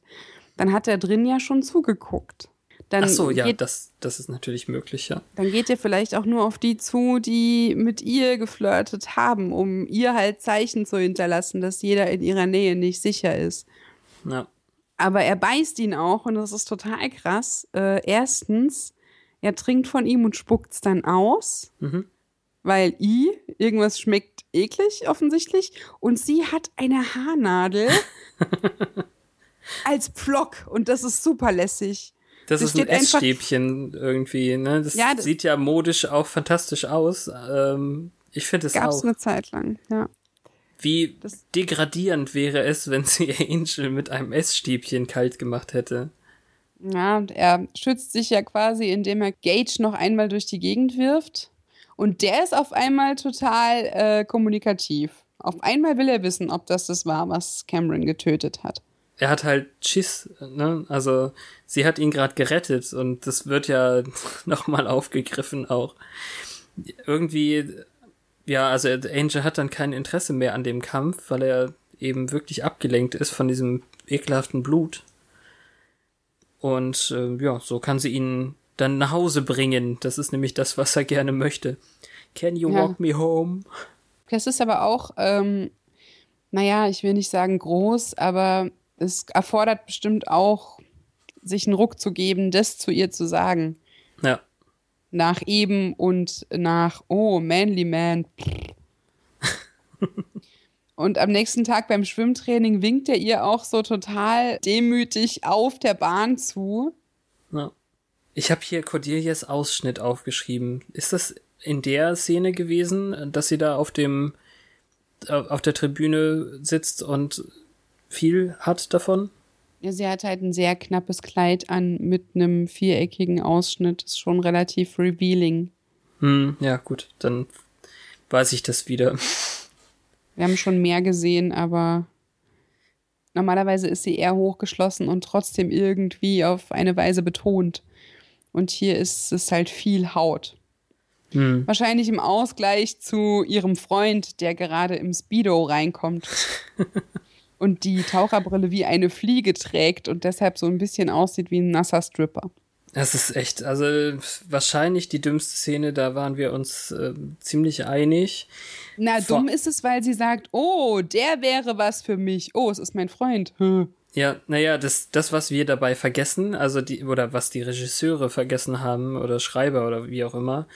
Dann hat er drin ja schon zugeguckt. Dann Ach so, ja, geht, das, das ist natürlich möglich, ja. dann geht er vielleicht auch nur auf die zu, die mit ihr geflirtet haben, um ihr halt Zeichen zu hinterlassen, dass jeder in ihrer Nähe nicht sicher ist. ja. Aber er beißt ihn auch und das ist total krass. Äh, erstens, er trinkt von ihm und spuckt es dann aus, Mhm. weil i, irgendwas schmeckt eklig offensichtlich. Und sie hat eine Haarnadel [laughs] als Pflock und das ist super lässig. Das Sie ist ein Essstäbchen irgendwie, ne? Das Ja, das- sieht ja modisch auch fantastisch aus. Ähm, ich finde es Gab es auch. eine Zeit lang, ja. Wie das- degradierend wäre es, wenn sie [laughs] Angel mit einem Essstäbchen kalt gemacht hätte. Ja, er schützt sich ja quasi, indem er Gage noch einmal durch die Gegend wirft. Und der ist auf einmal total äh, kommunikativ. Auf einmal will er wissen, ob das das war, was Cameron getötet hat. Er hat halt Schiss, ne? Also sie hat ihn gerade gerettet und das wird ja [laughs] nochmal aufgegriffen auch. Irgendwie, ja, also Angel hat dann kein Interesse mehr an dem Kampf, weil er eben wirklich abgelenkt ist von diesem ekelhaften Blut. Und äh, ja, so kann sie ihn dann nach Hause bringen. Das ist nämlich das, was er gerne möchte. Can you Ja. walk me home? Das ist aber auch ähm, naja, ich will nicht sagen groß, aber es erfordert bestimmt auch, sich einen Ruck zu geben, das zu ihr zu sagen. Ja. Nach eben und nach, oh, Manly Man. Und am nächsten Tag beim Schwimmtraining winkt er ihr auch so total demütig auf der Bahn zu. ja. Ich habe hier Cordelias Ausschnitt aufgeschrieben. Ist das in der Szene gewesen, dass sie da auf dem auf der Tribüne sitzt und viel hat davon? Ja, sie hat halt ein sehr knappes Kleid an mit einem viereckigen Ausschnitt. Ist schon relativ revealing. Hm, ja, gut, dann weiß ich das wieder. Wir haben schon mehr gesehen, aber normalerweise ist sie eher hochgeschlossen und trotzdem irgendwie auf eine Weise betont. Und hier ist es halt viel Haut. Hm. Wahrscheinlich im Ausgleich zu ihrem Freund, der gerade im Speedo reinkommt. [laughs] und die Taucherbrille wie eine Fliege trägt und deshalb so ein bisschen aussieht wie ein nasser Stripper. Das ist echt, also wahrscheinlich die dümmste Szene, da waren wir uns äh, ziemlich einig. Na, Vor- dumm ist es, weil sie sagt, oh, der wäre was für mich. Oh, es ist mein Freund. Hm. Ja, naja, das, das, was wir dabei vergessen, also die, oder was die Regisseure vergessen haben, oder Schreiber oder wie auch immer,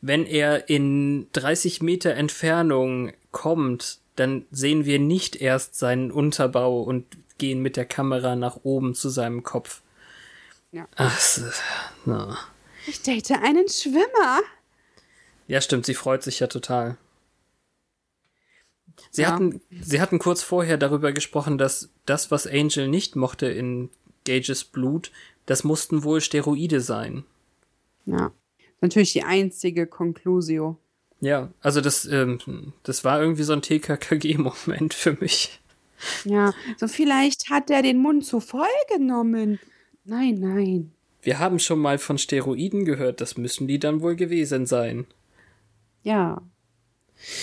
wenn er in 30 Meter Entfernung kommt, dann sehen wir nicht erst seinen Unterbau und gehen mit der Kamera nach oben zu seinem Kopf. Ja. Ach, na. Ich date einen Schwimmer. Ja, stimmt, sie freut sich ja total. Sie, Ja. hatten, sie hatten kurz vorher darüber gesprochen, dass das, was Angel nicht mochte in Gages Blut, das mussten wohl Steroide sein. Ja. Natürlich die einzige Conclusio. Ja, also das, ähm, das war irgendwie so ein TKKG-Moment für mich. Ja, so vielleicht hat er den Mund zu voll genommen. Nein, nein. Wir haben schon mal von Steroiden gehört, das müssen die dann wohl gewesen sein. Ja.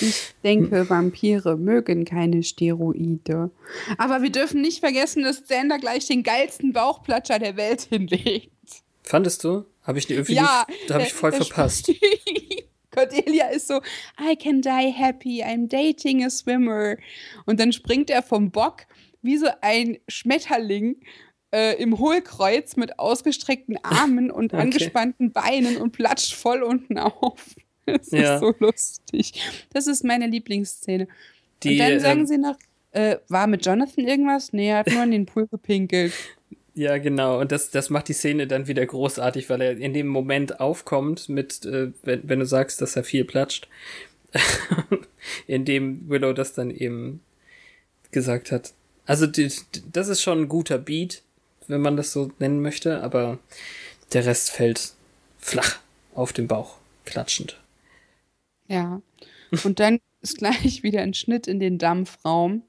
Ich denke, Vampire mögen keine Steroide. Aber wir dürfen nicht vergessen, dass Xander gleich den geilsten Bauchplatscher der Welt [laughs] hinlegt. Fandest du? Habe ich irgendwie Ja, nicht, habe ich äh, voll er verpasst. [laughs] Cordelia ist so, I can die happy, I'm dating a swimmer. Und dann springt er vom Bock wie so ein Schmetterling äh, im Hohlkreuz mit ausgestreckten [laughs] Armen und Okay. angespannten Beinen und platscht voll unten auf. [laughs] Das Ja. ist so lustig. Das ist meine Lieblingsszene. Die, und dann sagen ähm, sie noch, äh, war mit Jonathan irgendwas? Nee, er hat nur in den Pool gepinkelt. [laughs] Ja, genau. Und das, das macht die Szene dann wieder großartig, weil er in dem Moment aufkommt mit, äh, wenn, wenn du sagst, dass er viel platscht, in dem Willow das dann eben gesagt hat. Also die, das ist schon ein guter Beat, wenn man das so nennen möchte, aber der Rest fällt flach auf den Bauch, klatschend. Ja. Und dann [laughs] ist gleich wieder ein Schnitt in den Dampfraum,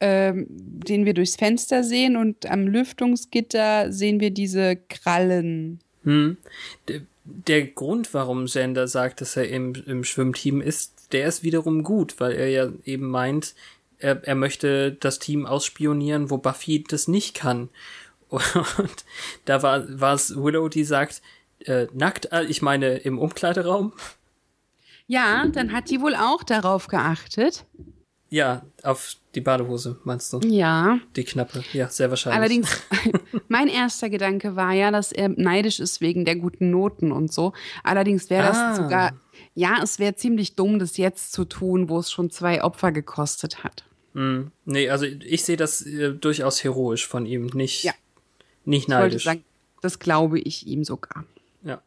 ähm, den wir durchs Fenster sehen und am Lüftungsgitter sehen wir diese Krallen. Hm. Der, der Grund, warum Xander sagt, dass er im, im Schwimmteam ist, der ist wiederum gut, weil er ja eben meint, er, er möchte das Team ausspionieren, wo Buffy das nicht kann. Und da war, war es Willow, die sagt, äh, nackt, äh, ich meine im Umkleideraum. Ja, dann hat die wohl auch darauf geachtet. Ja, auf die Badehose, meinst du? Ja. Die knappe. Ja, sehr wahrscheinlich. Allerdings, [laughs] mein erster Gedanke war ja, dass er neidisch ist wegen der guten Noten und so. Allerdings wäre das Ah. sogar, ja, es wäre ziemlich dumm, das jetzt zu tun, wo es schon zwei Opfer gekostet hat. Hm. Nee, also ich sehe das äh, durchaus heroisch von ihm, nicht, Ja. Nicht neidisch. sagen, das glaube ich ihm sogar. Ja.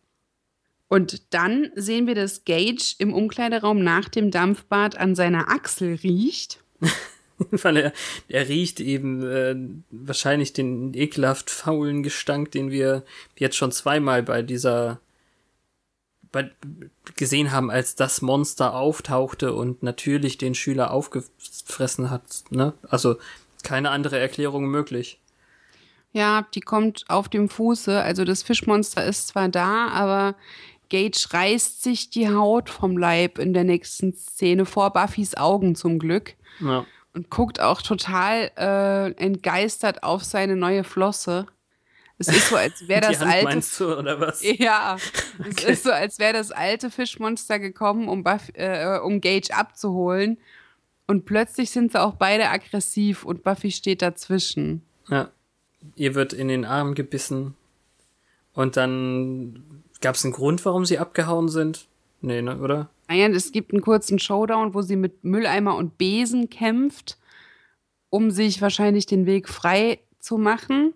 Und dann sehen wir, dass Gage im Umkleideraum nach dem Dampfbad an seiner Achsel riecht. [laughs] Weil er, er riecht eben äh, wahrscheinlich den ekelhaft faulen Gestank, den wir jetzt schon zweimal bei dieser bei, gesehen haben, als das Monster auftauchte und natürlich den Schüler aufgefressen hat. Ne? Also keine andere Erklärung möglich. Ja, die kommt auf dem Fuße. Also das Fischmonster ist zwar da, aber Gage reißt sich die Haut vom Leib in der nächsten Szene vor Buffys Augen zum Glück Ja. und guckt auch total äh, entgeistert auf seine neue Flosse. Es ist so, als wäre [laughs] das Hand alte meinst du, oder was? Ja, [laughs] es ist so, als wäre das alte Fischmonster gekommen, um, Buff, äh, um Gage abzuholen. Und plötzlich sind sie auch beide aggressiv und Buffy steht dazwischen. Ja. Ihr wird in den Arm gebissen. Und dann gab es einen Grund, warum sie abgehauen sind? Nee, ne, oder? Naja, es gibt einen kurzen Showdown, wo sie mit Mülleimer und Besen kämpft, um sich wahrscheinlich den Weg frei zu machen.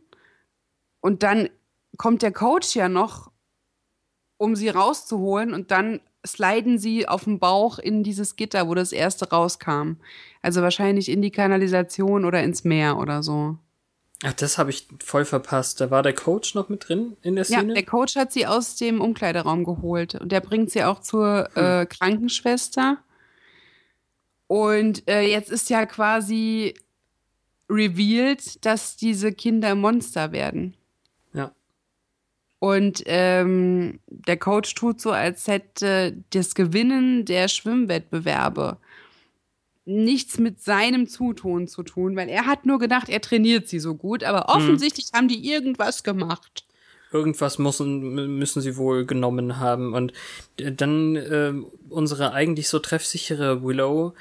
Und dann kommt der Coach ja noch, um sie rauszuholen. Und dann sliden sie auf dem Bauch in dieses Gitter, wo das erste rauskam. Also wahrscheinlich in die Kanalisation oder ins Meer oder so. Ach, das habe ich voll verpasst. Da war der Coach noch mit drin in der Szene? Ja, der Coach hat sie aus dem Umkleideraum geholt und der bringt sie auch zur hm. äh, Krankenschwester. Und äh, jetzt ist ja quasi revealed, dass diese Kinder Monster werden. Ja. Und ähm, der Coach tut so, als hätte das Gewinnen der Schwimmwettbewerbe nichts mit seinem Zutun zu tun, weil er hat nur gedacht, er trainiert sie so gut, aber hm. offensichtlich hm. haben die irgendwas gemacht. Irgendwas müssen, müssen sie wohl genommen haben. Und dann äh, unsere eigentlich so treffsichere Willow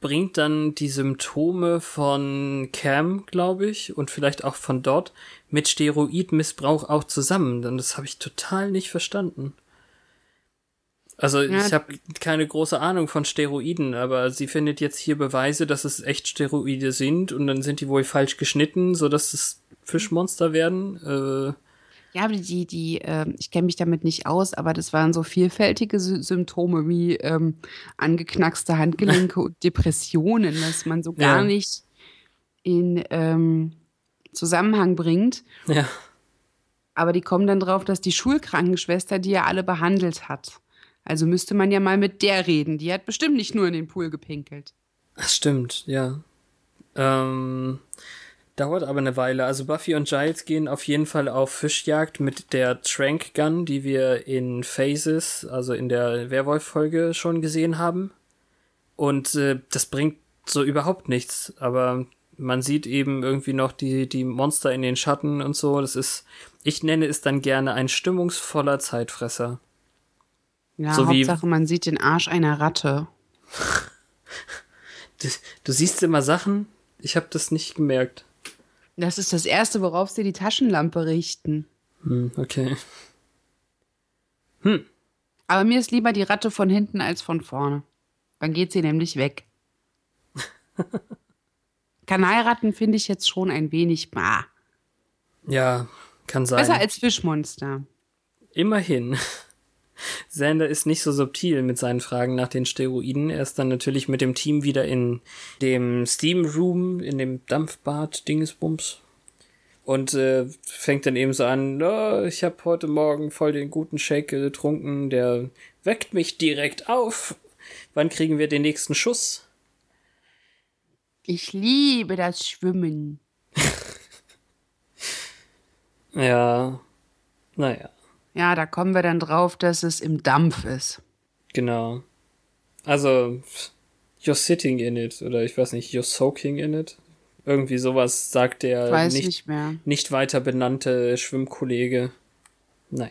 bringt dann die Symptome von Cam, glaube ich, und vielleicht auch von dort mit Steroidmissbrauch auch zusammen. Denn das habe ich total nicht verstanden. Also ja. ich habe keine große Ahnung von Steroiden, aber sie findet jetzt hier Beweise, dass es echt Steroide sind und dann sind die wohl falsch geschnitten, so dass es Fischmonster werden. Äh, ja, aber die, die, äh, ich kenne mich damit nicht aus, aber das waren so vielfältige Sy Symptome wie ähm, angeknackste Handgelenke [laughs] und Depressionen, dass man so gar ja. nicht in ähm, Zusammenhang bringt. Ja. Aber die kommen dann drauf, dass die Schulkrankenschwester die ja alle behandelt hat. Also müsste man ja mal mit der reden. Die hat bestimmt nicht nur in den Pool gepinkelt. Das stimmt, ja. Ähm, dauert aber eine Weile. Also Buffy und Giles gehen auf jeden Fall auf Fischjagd mit der Trank Gun, die wir in Phases, also in der Werwolf-Folge schon gesehen haben. Und äh, das bringt so überhaupt nichts. Aber man sieht eben irgendwie noch die, die Monster in den Schatten und so. Das ist, ich nenne es dann gerne ein stimmungsvoller Zeitfresser. Ja, so Hauptsache, man sieht den Arsch einer Ratte. du, du siehst immer Sachen, ich habe das nicht gemerkt. Das ist das Erste, worauf sie die Taschenlampe richten. Hm, okay. Hm. Aber mir ist lieber die Ratte von hinten als von vorne. Dann geht sie nämlich weg. [laughs] Kanalratten finde ich jetzt schon ein wenig bah. Ja, kann sein. Besser als Fischmonster. Immerhin. Sander ist nicht so subtil mit seinen Fragen nach den Steroiden. Er ist dann natürlich mit dem Team wieder in dem Steam Room, in dem Dampfbad Dingesbums. Und äh, fängt dann eben so an, oh, ich habe heute Morgen voll den guten Shake getrunken, der weckt mich direkt auf. Wann kriegen wir den nächsten Schuss? Ich liebe das Schwimmen. [laughs] ja, naja. Ja, da kommen wir dann drauf, dass es im Dampf ist. Genau. Also, you're sitting in it, oder ich weiß nicht, you're soaking in it. Irgendwie sowas sagt der nicht, nicht, nicht weiter benannte Schwimmkollege. Naja.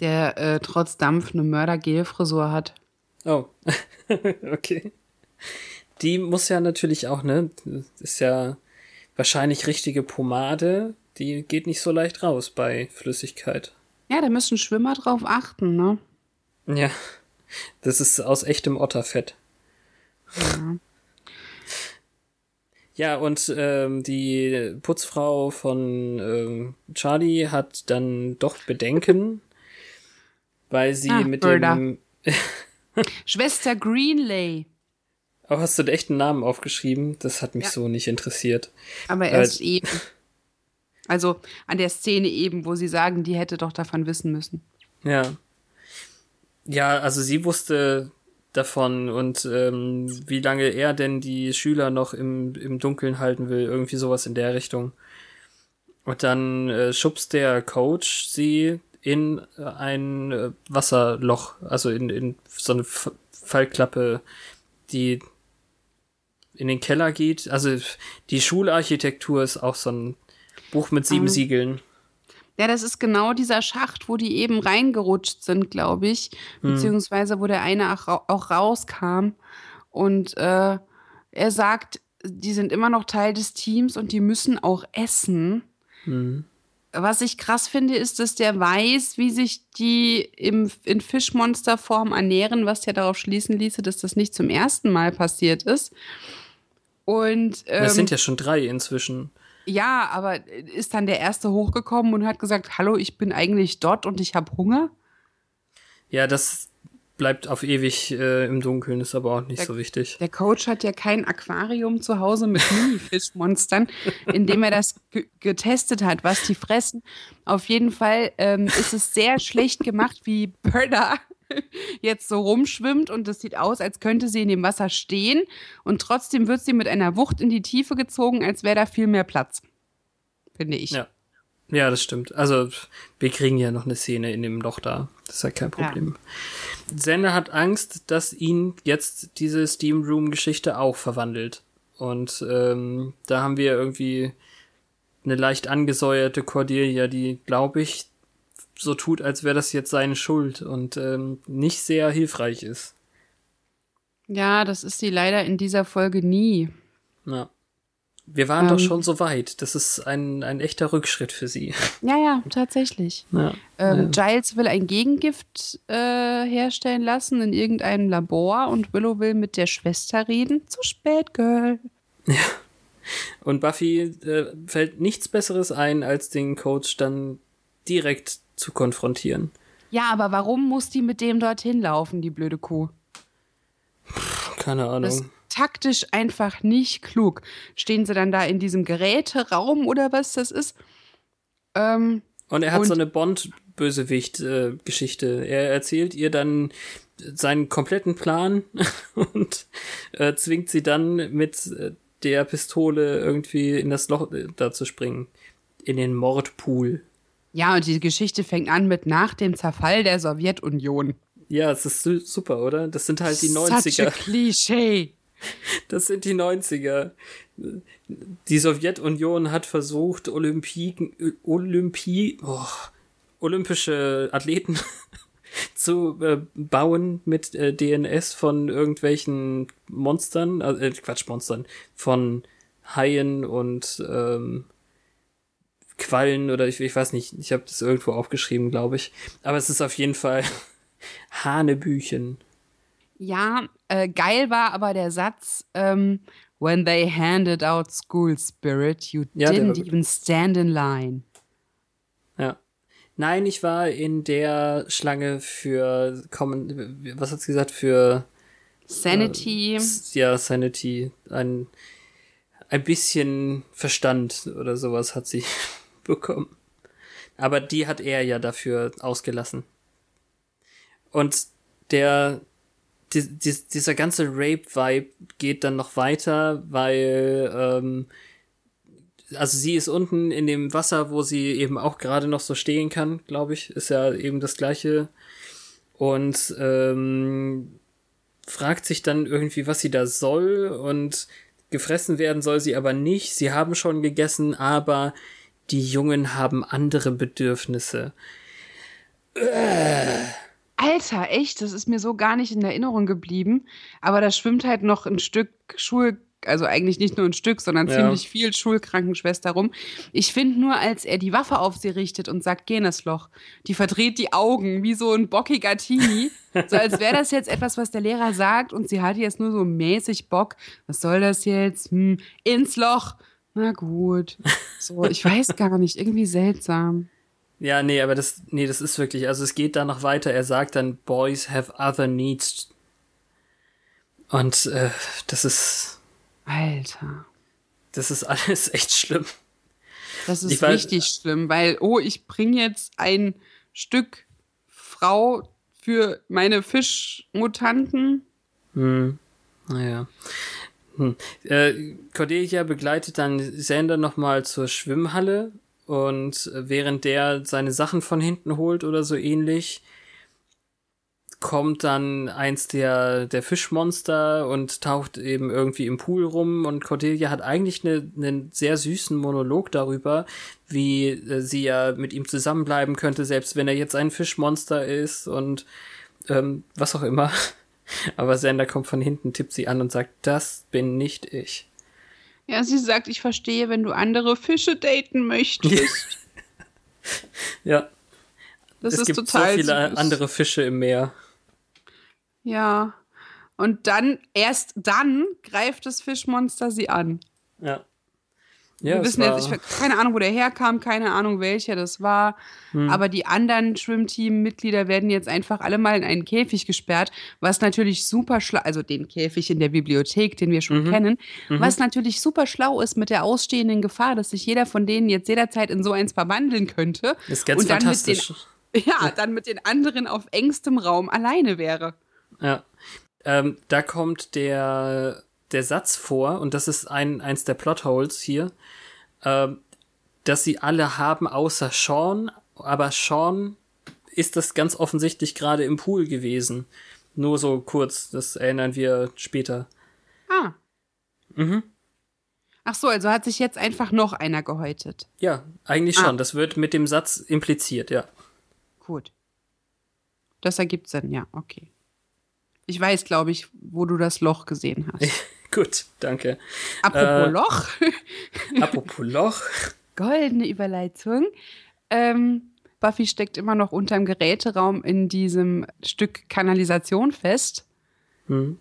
Der äh, trotz Dampf eine Mörder-Gel-Frisur hat. Oh, [laughs] okay. Die muss ja natürlich auch, ne? Das ist ja wahrscheinlich richtige Pomade. Die geht nicht so leicht raus bei Flüssigkeit. Ja, da müssen Schwimmer drauf achten, ne? Ja, das ist aus echtem Otterfett. Ja. Ja, und ähm, die Putzfrau von ähm, Charlie hat dann doch Bedenken, weil sie ah, mit Birda. dem [laughs] [laughs] Schwester Greenlay. Oh, hast du den echten Namen aufgeschrieben? Das hat mich ja. so nicht interessiert. Aber erst äh, eben. Also an der Szene eben, wo sie sagen, die hätte doch davon wissen müssen. Ja. Ja, also sie wusste davon und ähm, wie lange er denn die Schüler noch im, im Dunkeln halten will, irgendwie sowas in der Richtung. Und dann äh, schubst der Coach sie in ein äh, Wasserloch, also in, in so eine F Fallklappe, die in den Keller geht. Also die Schularchitektur ist auch so ein Buch mit sieben ähm, Siegeln. Ja, das ist genau dieser Schacht, wo die eben reingerutscht sind, glaube ich. Hm. Beziehungsweise wo der eine auch, rauskam. Und äh, er sagt, die sind immer noch Teil des Teams und die müssen auch essen. Mhm. Was ich krass finde, ist, dass der weiß, wie sich die im, in Fischmonsterform ernähren, was ja darauf schließen ließe, dass das nicht zum ersten Mal passiert ist. Und ähm, Das sind ja schon drei inzwischen. Ja, aber ist dann der erste hochgekommen und hat gesagt, hallo, ich bin eigentlich dort und ich habe Hunger? Ja, das bleibt auf ewig äh, im Dunkeln, ist aber auch nicht Der- so wichtig. Der Coach hat ja kein Aquarium zu Hause mit [laughs] Mini-Fischmonstern, in dem er das ge getestet hat, was die fressen. Auf jeden Fall ähm, ist es sehr schlecht gemacht, wie Berda [laughs] jetzt so rumschwimmt und es sieht aus, als könnte sie in dem Wasser stehen und trotzdem wird sie mit einer Wucht in die Tiefe gezogen, als wäre da viel mehr Platz. Finde ich. Ja. Ja, das stimmt. Also, wir kriegen ja noch eine Szene in dem Loch da. Das ist ja kein Problem. Sender hat Angst, dass ihn jetzt diese Steam Room-Geschichte auch verwandelt. Und ähm, da haben wir irgendwie eine leicht angesäuerte Cordelia, die, glaube ich, so tut, als wäre das jetzt seine Schuld und ähm, nicht sehr hilfreich ist. Ja, das ist sie leider in dieser Folge nie. Ja. Wir waren doch Ähm. schon so weit. Das ist ein, ein echter Rückschritt für sie. Ja, ja, tatsächlich. Ja. Ähm, Giles will ein Gegengift äh, herstellen lassen in irgendeinem Labor und Willow will mit der Schwester reden. Zu spät, Girl. Und Buffy äh, fällt nichts Besseres ein, als den Coach dann direkt zu konfrontieren. Ja, aber warum muss die mit dem dorthin laufen, die blöde Kuh? Keine Das Ahnung. ist taktisch einfach nicht klug. Stehen sie dann da in diesem Geräteraum oder was das ist? Ähm, Und er hat und- so eine Bond-Bösewicht-Geschichte. er erzählt ihr dann seinen kompletten Plan [laughs] und äh, zwingt sie dann mit äh, der Pistole irgendwie in das Loch äh, da zu springen. In den Mordpool. Ja, und die Geschichte fängt an mit nach dem Zerfall der Sowjetunion. Ja, es ist su- super, oder? Das sind halt die Such a 90er. Klischee. [laughs] Das sind die 90er. Die Sowjetunion hat versucht, Olympiken, Olympi, oh, olympische Athleten [laughs] zu äh, bauen mit äh, DNS von irgendwelchen Monstern, äh, Quatsch, Monstern, von Haien und ähm, Quallen oder ich, ich weiß nicht, ich habe das irgendwo aufgeschrieben, glaube ich. Aber es ist auf jeden Fall [laughs] Hanebüchen. Ja, äh, geil war aber der Satz, ähm, when they handed out school spirit, you Ja, didn't even stand in line. Ja. Nein, ich war in der Schlange für Common, was hat sie gesagt, für Sanity. S- ja, Sanity, ein, ein bisschen Verstand oder sowas hat sie [laughs] bekommen. Aber die hat er ja dafür ausgelassen. Und der, die, die, dieser ganze Rape-Vibe geht dann noch weiter, weil, ähm, also sie ist unten in dem Wasser, wo sie eben auch gerade noch so stehen kann, glaube ich, ist ja eben das gleiche. Und ähm, fragt sich dann irgendwie, was sie da soll und gefressen werden soll sie aber nicht. Sie haben schon gegessen, aber die Jungen haben andere Bedürfnisse. Alter, echt, das ist mir so gar nicht in Erinnerung geblieben. Aber da schwimmt halt noch ein Stück Schul, also eigentlich nicht nur ein Stück, sondern Ja. ziemlich viel Schulkrankenschwester rum. Ich finde nur, als er die Waffe auf sie richtet und sagt, geh in das Loch, die verdreht die Augen wie so ein bockiger Teenie. so als wäre das jetzt etwas, was der Lehrer sagt und sie hat jetzt nur so mäßig Bock. Was soll das jetzt? Hm, ins Loch. Na gut. So, ich weiß gar nicht, irgendwie seltsam. [laughs] Ja, nee, aber das, nee, das ist wirklich, also es geht da noch weiter. Er sagt dann, Boys have other needs. Und äh, das ist, Alter. das ist alles [laughs] echt schlimm. Das ist weiß- richtig schlimm, weil, oh, ich bringe jetzt ein Stück Frau für meine Fischmutanten. Hm. Naja. Hm. Äh, Cordelia begleitet dann Sander nochmal zur Schwimmhalle und äh, während der seine Sachen von hinten holt oder so ähnlich, kommt dann eins der, der Fischmonster und taucht eben irgendwie im Pool rum und Cordelia hat eigentlich eine, einen sehr süßen Monolog darüber, wie äh, sie ja mit ihm zusammenbleiben könnte, selbst wenn er jetzt ein Fischmonster ist und ähm, was auch immer. Aber Sander kommt von hinten, tippt sie an und sagt, das bin nicht ich. Ja, sie sagt, ich verstehe, wenn du andere Fische daten möchtest. [laughs] Ja, Das es ist gibt total so viele süß. andere Fische im Meer. Ja. Und dann, erst dann greift das Fischmonster sie an. Ja. Wir Ja, es wissen jetzt, ich keine Ahnung, wo der herkam, keine Ahnung, welcher das war. Hm. Aber die anderen Schwimmteam-Mitglieder werden jetzt einfach alle mal in einen Käfig gesperrt, was natürlich super schlau, also den Käfig in der Bibliothek, den wir Mhm. schon kennen, was natürlich super schlau ist mit der ausstehenden Gefahr, dass sich jeder von denen jetzt jederzeit in so eins verwandeln könnte. ist ganz und dann mit den fantastisch. [laughs] Ja, dann mit den anderen auf engstem Raum alleine wäre. Ja. Ähm, da kommt der, der Satz vor, und das ist ein, eins der Plotholes hier, ähm, dass sie alle haben außer Sean, aber Sean ist das ganz offensichtlich gerade im Pool gewesen. Nur so kurz, das erinnern wir später. Ah. Mhm. Ach so, also hat sich jetzt einfach noch einer gehäutet. Ja, eigentlich Ah. schon. Das wird mit dem Satz impliziert, ja. Gut. Das ergibt Sinn, ja, okay. Ich weiß, glaube ich, wo du das Loch gesehen hast. [laughs] Gut, danke. Apropos Äh, Loch, [laughs] Apropos Loch. goldene Überleitung. Ähm, Buffy steckt immer noch unterm Geräteraum in diesem Stück Kanalisation fest. Hm.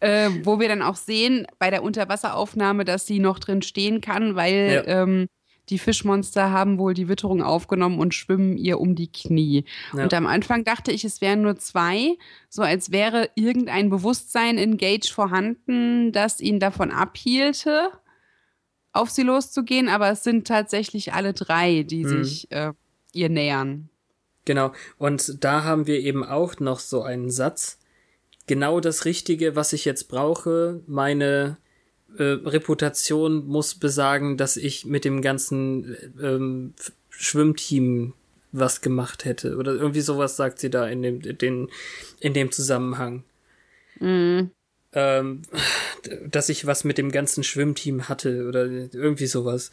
Äh, wo wir dann auch sehen bei der Unterwasseraufnahme, dass sie noch drin stehen kann, weil Ja. ähm, die Fischmonster haben wohl die Witterung aufgenommen und schwimmen ihr um die Knie. Ja. Und am Anfang dachte ich, es wären nur zwei, so als wäre irgendein Bewusstsein in Gage vorhanden, das ihn davon abhielte, auf sie loszugehen, aber es sind tatsächlich alle drei, die Mhm. sich äh, ihr nähern. Genau. Und da haben wir eben auch noch so einen Satz. Genau das Richtige, was ich jetzt brauche. Meine äh, Reputation muss besagen, dass ich mit dem ganzen äh, ähm, Schwimmteam was gemacht hätte. Oder irgendwie sowas sagt sie da in dem, den, in dem Zusammenhang. Mhm. Ähm, dass ich was mit dem ganzen Schwimmteam hatte oder irgendwie sowas.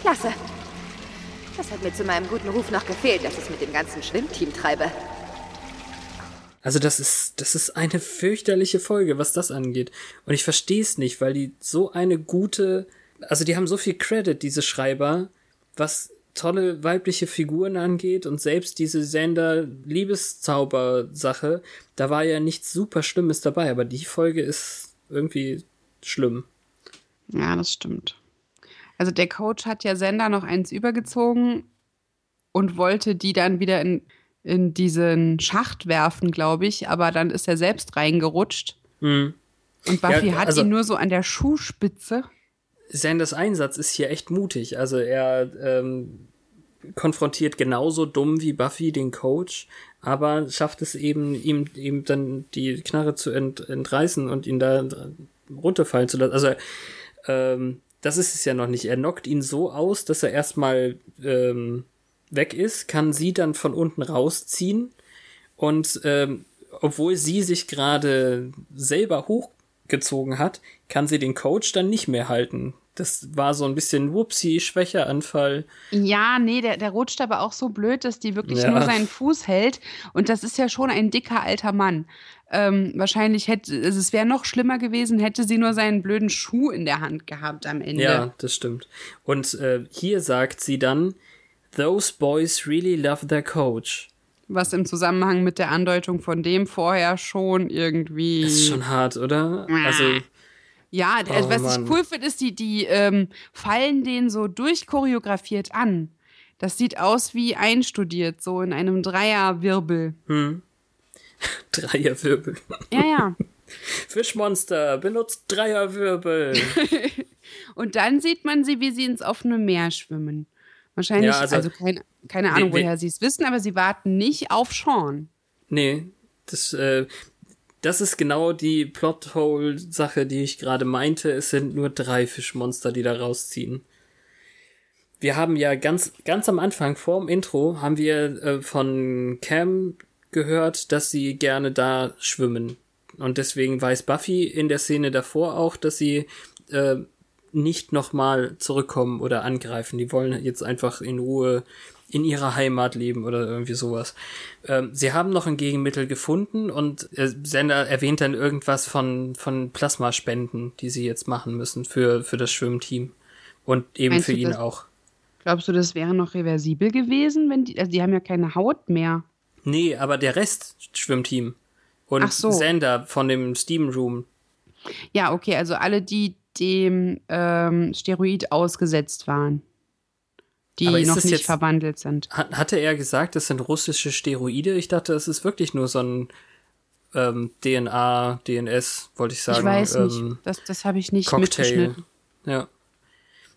Klasse. Das hat mir zu meinem guten Ruf noch gefehlt, dass ich mit dem ganzen Schwimmteam treibe. Also das ist, das ist eine fürchterliche Folge, was das angeht. Und ich verstehe es nicht, weil die so eine gute, also die haben so viel Credit, diese Schreiber, was tolle weibliche Figuren angeht und selbst diese Sender Liebeszauber-Sache, da war ja nichts super Schlimmes dabei, aber die Folge ist irgendwie schlimm. Ja, das stimmt. Also der Coach hat ja Sender noch eins übergezogen und wollte die dann wieder in, in diesen Schacht werfen, glaube ich, aber dann ist er selbst reingerutscht. Hm. Und Buffy Ja, hat also- ihn nur so an der Schuhspitze. Sanders Einsatz ist hier echt mutig. Also er ähm, konfrontiert genauso dumm wie Buffy den Coach, aber schafft es eben, ihm, ihm dann die Knarre zu ent, entreißen und ihn da runterfallen zu lassen. Also ähm, das ist es ja noch nicht. Er knockt ihn so aus, dass er erstmal ähm, weg ist, kann sie dann von unten rausziehen und ähm, obwohl sie sich gerade selber hochgezogen hat, kann sie den Coach dann nicht mehr halten. Das war so ein bisschen whoopsie, schwächer Anfall. Ja, nee, der, der rutscht aber auch so blöd, dass die wirklich Ja. nur seinen Fuß hält. Und das ist ja schon ein dicker alter Mann. Ähm, wahrscheinlich hätte, also es wäre noch schlimmer gewesen, hätte sie nur seinen blöden Schuh in der Hand gehabt am Ende. Ja, das stimmt. Und äh, hier sagt sie dann, Those boys really love their coach. Was im Zusammenhang mit der Andeutung von dem vorher schon irgendwie. Das ist schon hart, oder? Also, Ja, Oh, was Mann. ich cool finde, ist, die, die ähm, fallen den so durchchoreografiert an. Das sieht aus wie einstudiert, so in einem Dreierwirbel. [laughs] Dreierwirbel. Ja, ja. [laughs] Fischmonster, benutzt Dreierwirbel. [laughs] Und dann sieht man sie, wie sie ins offene Meer schwimmen. Wahrscheinlich, Ja, also- also, keine, keine Ahnung, woher sie es wissen, aber sie warten nicht auf Sean. Nee, das, äh, das ist genau die Plothole-Sache, die ich gerade meinte. Es sind nur drei Fischmonster, die da rausziehen. Wir haben ja ganz, ganz am Anfang, vorm Intro, haben wir äh, von Cam gehört, dass sie gerne da schwimmen. Und deswegen weiß Buffy in der Szene davor auch, dass sie äh, nicht nochmal zurückkommen oder angreifen. Die wollen jetzt einfach in Ruhe in ihrer Heimat leben oder irgendwie sowas. Ähm, sie haben noch ein Gegenmittel gefunden und äh, Sender erwähnt dann irgendwas von, von Plasmaspenden, die sie jetzt machen müssen für, für das Schwimmteam. Und eben Meinst für ihn das- auch. Glaubst du, das wäre noch reversibel gewesen, wenn die, also die haben ja keine Haut mehr. Nee, aber der Rest Schwimmteam. Und Ach so. Sender von dem Steam Room. Ja, okay, also alle, die dem ähm, Steroid ausgesetzt waren, die noch nicht jetzt- verwandelt sind. Hat, hatte er gesagt, das sind russische Steroide? Ich dachte, es ist wirklich nur so ein ähm, DNA, DNS, wollte ich sagen. ich weiß ähm, nicht, das, das habe ich nicht Cocktail. mitgeschnitten. Ja.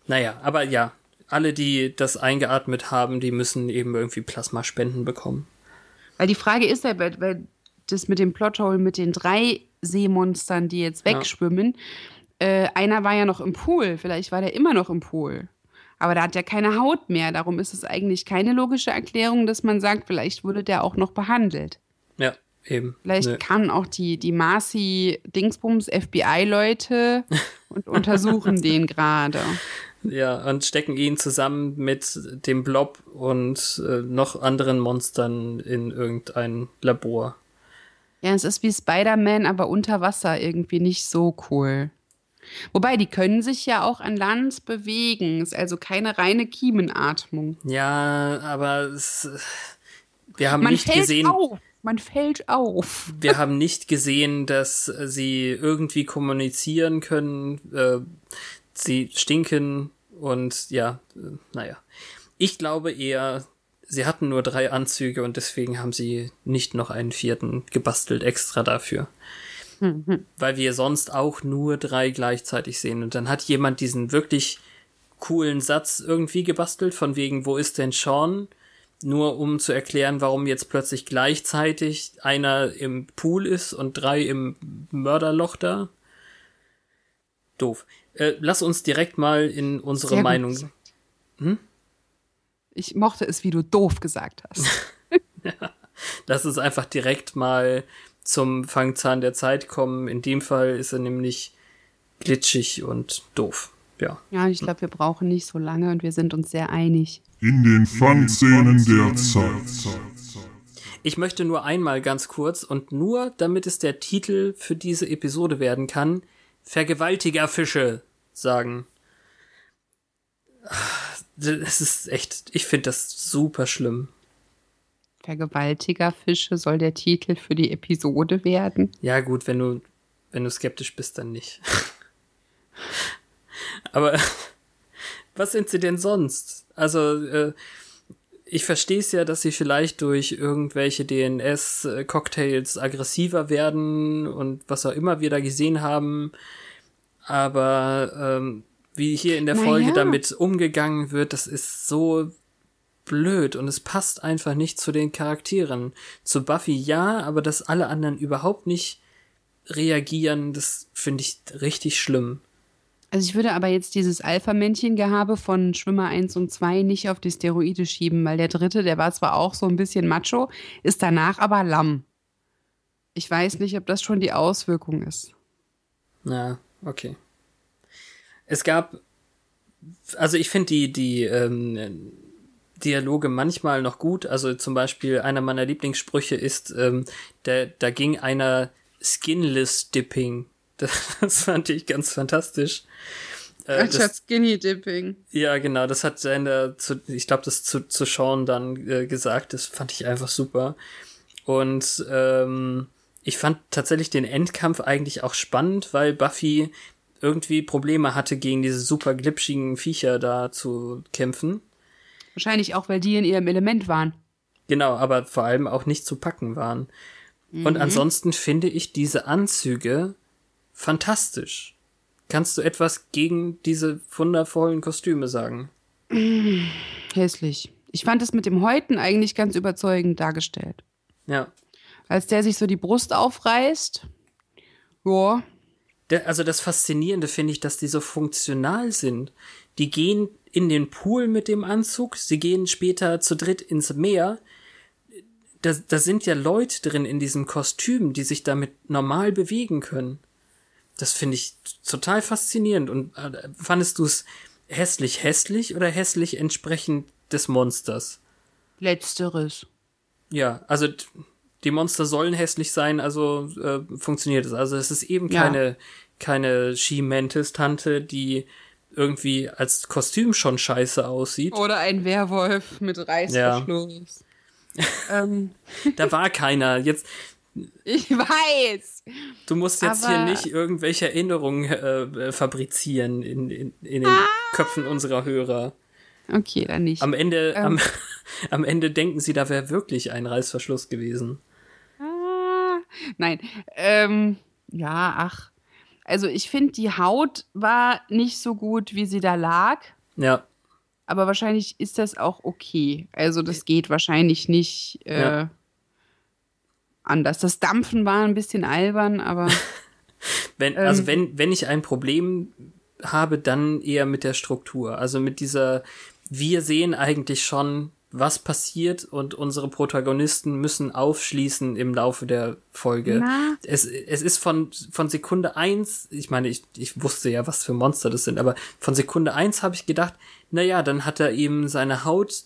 Naja, aber ja, alle, die das eingeatmet haben, die müssen eben irgendwie Plasmaspenden bekommen. Weil die Frage ist ja, weil, weil das mit dem Plothole mit den drei Seemonstern, die jetzt Ja. Äh, einer war ja noch im Pool, vielleicht war der immer noch im Pool. Aber da hat ja keine Haut mehr. Darum ist es eigentlich keine logische Erklärung, dass man sagt, vielleicht wurde der auch noch behandelt. Ja, eben. Vielleicht Nö. kann auch die, die Marcy-Dingsbums FBI-Leute [laughs] und untersuchen den gerade. Ja, und stecken ihn zusammen mit dem Blob und äh, noch anderen Monstern in irgendein Labor. Ja, es ist wie Spider-Man, aber unter Wasser irgendwie nicht so cool. Wobei, die können sich ja auch an Land bewegen. Ist also keine reine Kiemenatmung. Ja, aber es, wir haben Man nicht fällt gesehen. auf. Man fällt auf. Wir haben nicht gesehen, dass sie irgendwie kommunizieren können. Äh, sie stinken und ja, äh, naja. Ich glaube eher, sie hatten nur drei Anzüge und deswegen haben sie nicht noch einen vierten gebastelt extra dafür. Weil wir sonst auch nur drei gleichzeitig sehen. Und dann hat jemand diesen wirklich coolen Satz irgendwie gebastelt, von wegen, wo ist denn Sean? Nur um zu erklären, warum jetzt plötzlich gleichzeitig einer im Pool ist und drei im Mörderloch da. Doof. Äh, lass uns direkt mal in unsere Sehr Meinung. gesagt. Ich mochte es, wie du doof gesagt hast. [laughs] Lass uns einfach direkt mal zum Fangzahn der Zeit kommen. In dem Fall ist er nämlich glitschig und doof. Ja. Ja, ich glaube, wir brauchen nicht so lange und wir sind uns sehr einig. In den Fangszenen der Zeit. Ich möchte nur einmal ganz kurz und nur damit es der Titel für diese Episode werden kann, Vergewaltigerfische sagen. Das ist echt, ich finde das super schlimm. Vergewaltigerfische soll der Titel für die Episode werden. Ja, gut, wenn du, wenn du skeptisch bist, dann nicht. [laughs] Aber [laughs] was sind sie denn sonst? Also, äh, ich verstehe es ja, dass sie vielleicht durch irgendwelche DNS-Cocktails aggressiver werden und was auch immer wir da gesehen haben. Aber ähm, wie hier in der Na Folge damit umgegangen wird, das ist so blöd und es passt einfach nicht zu den Charakteren. Zu Buffy ja, aber dass alle anderen überhaupt nicht reagieren, das finde ich richtig schlimm. Also ich würde aber jetzt dieses Alpha-Männchen-Gehabe von Schwimmer 1 und 2 nicht auf die Steroide schieben, weil der dritte, der war zwar auch so ein bisschen macho, ist danach aber lamm. Ich weiß nicht, ob das schon die Auswirkung ist. Ja, okay. Es gab, also ich finde die, die ähm, Dialoge manchmal noch gut. Also zum Beispiel einer meiner Lieblingssprüche ist, ähm, da, da ging einer Skinless Dipping. Das, [laughs] das fand ich ganz fantastisch. Äh, das, Skinny Dipping. ja, genau, das hat Sender zu, ich glaube, das zu, zu Sean dann äh, gesagt. Das fand ich einfach super. Und ähm, ich fand tatsächlich den Endkampf eigentlich auch spannend, weil Buffy irgendwie Probleme hatte, gegen diese super glitschigen Viecher da zu kämpfen. Wahrscheinlich auch, weil die in ihrem Element waren. Genau, aber vor allem auch nicht zu packen waren. Und ansonsten finde ich diese Anzüge fantastisch. Kannst du etwas gegen diese wundervollen Kostüme sagen? [clears throat] Hässlich. Ich fand es mit dem Häuten eigentlich ganz überzeugend dargestellt. Ja. Als der sich so die Brust aufreißt. Ja, also das Faszinierende finde ich, dass die so funktional sind. Die gehen in den Pool mit dem Anzug, sie gehen später zu dritt ins Meer. Da, da sind ja Leute drin in diesem Kostüm, die sich damit normal bewegen können. Das finde ich total faszinierend. Und äh, fandest du es hässlich hässlich oder hässlich entsprechend des Monsters? Letzteres. Ja, also die Monster sollen hässlich sein, also äh, funktioniert es. Also es ist eben Ja. keine, keine She-Mantis-Tante, die irgendwie als Kostüm schon scheiße aussieht. Oder ein Werwolf mit Reißverschluss. ähm, [laughs] Da war keiner. Jetzt, ich weiß. du musst jetzt hier nicht irgendwelche Erinnerungen äh, fabrizieren in, in, in den Ah. Köpfen unserer Hörer. Okay, dann nicht. Am Ende, Ähm. am, [laughs] am Ende denken sie, da wäre wirklich ein Reißverschluss gewesen. Ah, nein. Ähm, ja, ach. Also ich finde, die Haut war nicht so gut, wie sie da lag. Ja, Aber wahrscheinlich ist das auch okay. Also das geht wahrscheinlich nicht äh, Ja. anders. Das Dampfen war ein bisschen albern, aber [laughs] Wenn, Ähm. also wenn, wenn ich ein Problem habe, dann eher mit der Struktur. Also mit dieser, wir sehen eigentlich schon, was passiert und unsere Protagonisten müssen aufschließen im Laufe der Folge. Na? Es, es ist von, von Sekunde eins, ich meine, ich, ich wusste ja, was für Monster das sind, aber von Sekunde eins habe ich gedacht, na ja, dann hat er eben seine Haut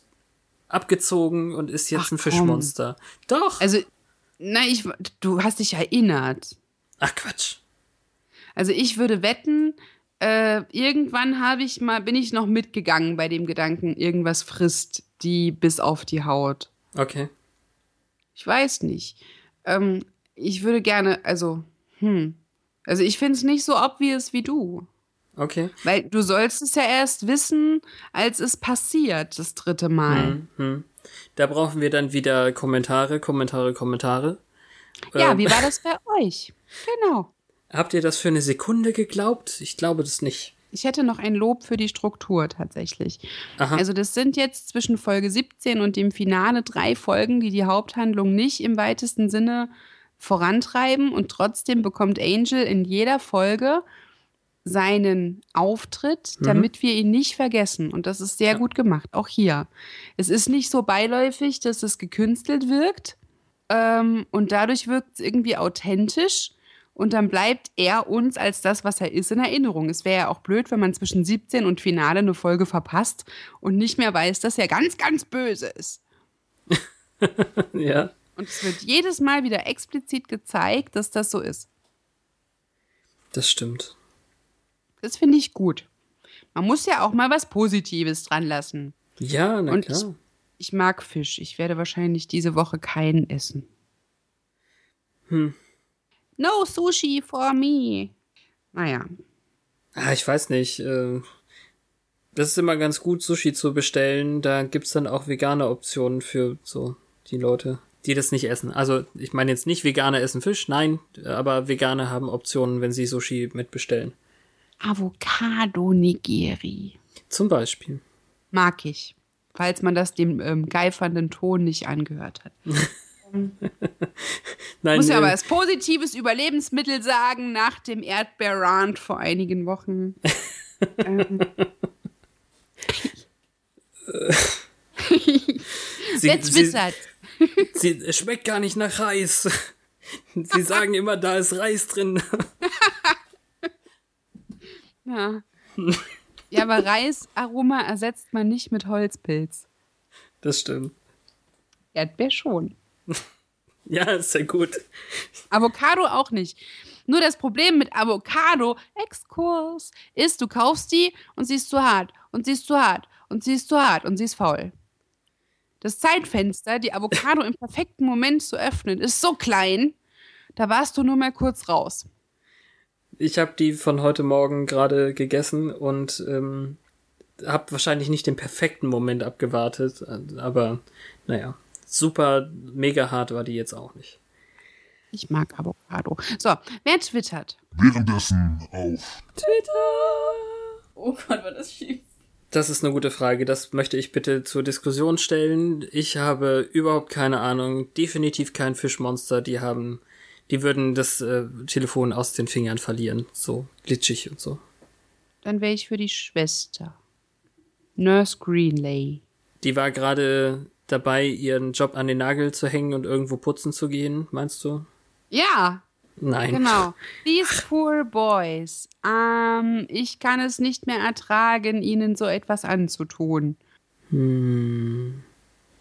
abgezogen und ist jetzt Ach, ein komm. Fischmonster. Doch. also, nein, ich, du hast dich erinnert. Ach Quatsch. Also ich würde wetten, äh, irgendwann habe ich mal, bin ich noch mitgegangen bei dem Gedanken, irgendwas frisst die bis auf die Haut. Okay. Ich weiß nicht. Ähm, ich würde gerne, also, hm. Also ich finde es nicht so obvious wie du. Okay. Weil du sollst es ja erst wissen, als es passiert, das dritte Mal. Hm, hm. Da brauchen wir dann wieder Kommentare, Kommentare, Kommentare. Ja, Ähm, wie war das bei euch? [laughs] Genau. Habt ihr das für eine Sekunde geglaubt? Ich glaube das nicht. Ich hätte noch ein Lob für die Struktur tatsächlich. Aha. Also das sind jetzt zwischen Folge 17 und dem Finale drei Folgen, die die Haupthandlung nicht im weitesten Sinne vorantreiben und trotzdem bekommt Angel in jeder Folge seinen Auftritt, damit wir ihn nicht vergessen. Und das ist sehr gut gemacht, auch hier. Es ist nicht so beiläufig, dass es gekünstelt wirkt ähm, und dadurch wirkt es irgendwie authentisch. Und dann bleibt er uns als das, was er ist, in Erinnerung. Es wäre ja auch blöd, wenn man zwischen 17 und Finale eine Folge verpasst und nicht mehr weiß, dass er ganz, ganz böse ist. [laughs] ja. Und es wird jedes Mal wieder explizit gezeigt, dass das so ist. Das stimmt. Das finde ich gut. Man muss ja auch mal was Positives dran lassen. Ja, na Und klar. Ich mag Fisch. Ich werde wahrscheinlich diese Woche keinen essen. Hm. No Sushi for me. Naja. Ah, ich weiß nicht. Äh, das ist immer ganz gut, Sushi zu bestellen. Da gibt's dann auch vegane Optionen für so die Leute, die das nicht essen. Also, ich meine jetzt nicht Veganer essen Fisch, nein, aber Veganer haben Optionen, wenn sie Sushi mitbestellen. Avocado Nigiri. Zum Beispiel. Mag ich. Falls man das dem ähm, geifernden Ton nicht angehört hat. [laughs] [laughs] Nein, Muss ja aber als positives Überlebensmittel sagen, nach dem Erdbeerrand vor einigen Wochen. ähm, [laughs] sie, sie, twittert? [laughs] sie, schmeckt gar nicht nach Reis. Sie sagen immer, da ist Reis drin. Ja. ja, aber Reisaroma ersetzt man nicht mit Holzpilz. Das stimmt. Erdbeer schon. [laughs] Ja, ist ja gut. Avocado auch nicht. Nur das Problem mit Avocado, Exkurs, ist, du kaufst die und sie ist zu hart und sie ist zu hart und sie ist zu hart und sie ist faul. Das Zeitfenster, die Avocado [laughs] im perfekten Moment zu öffnen, ist so klein, da warst du nur mal kurz raus. Ich habe die von heute Morgen gerade gegessen und ähm, habe wahrscheinlich nicht den perfekten Moment abgewartet, aber naja, super mega hart war die jetzt auch nicht. Ich mag Avocado. So, wer twittert? Währenddessen auf Oh Gott, war das schief. Das ist eine gute Frage. Das möchte ich bitte zur Diskussion stellen. Ich habe überhaupt keine Ahnung. Definitiv kein Fischmonster. Die haben, die würden das äh, Telefon aus den Fingern verlieren. So glitschig und so. Dann wäre ich für die Schwester. Nurse Greenlay. Die war gerade dabei, ihren Job an den Nagel zu hängen und irgendwo putzen zu gehen, meinst du? Ja, Nein. Genau. [laughs] These poor boys. Ähm, ich kann es nicht mehr ertragen, ihnen so etwas anzutun.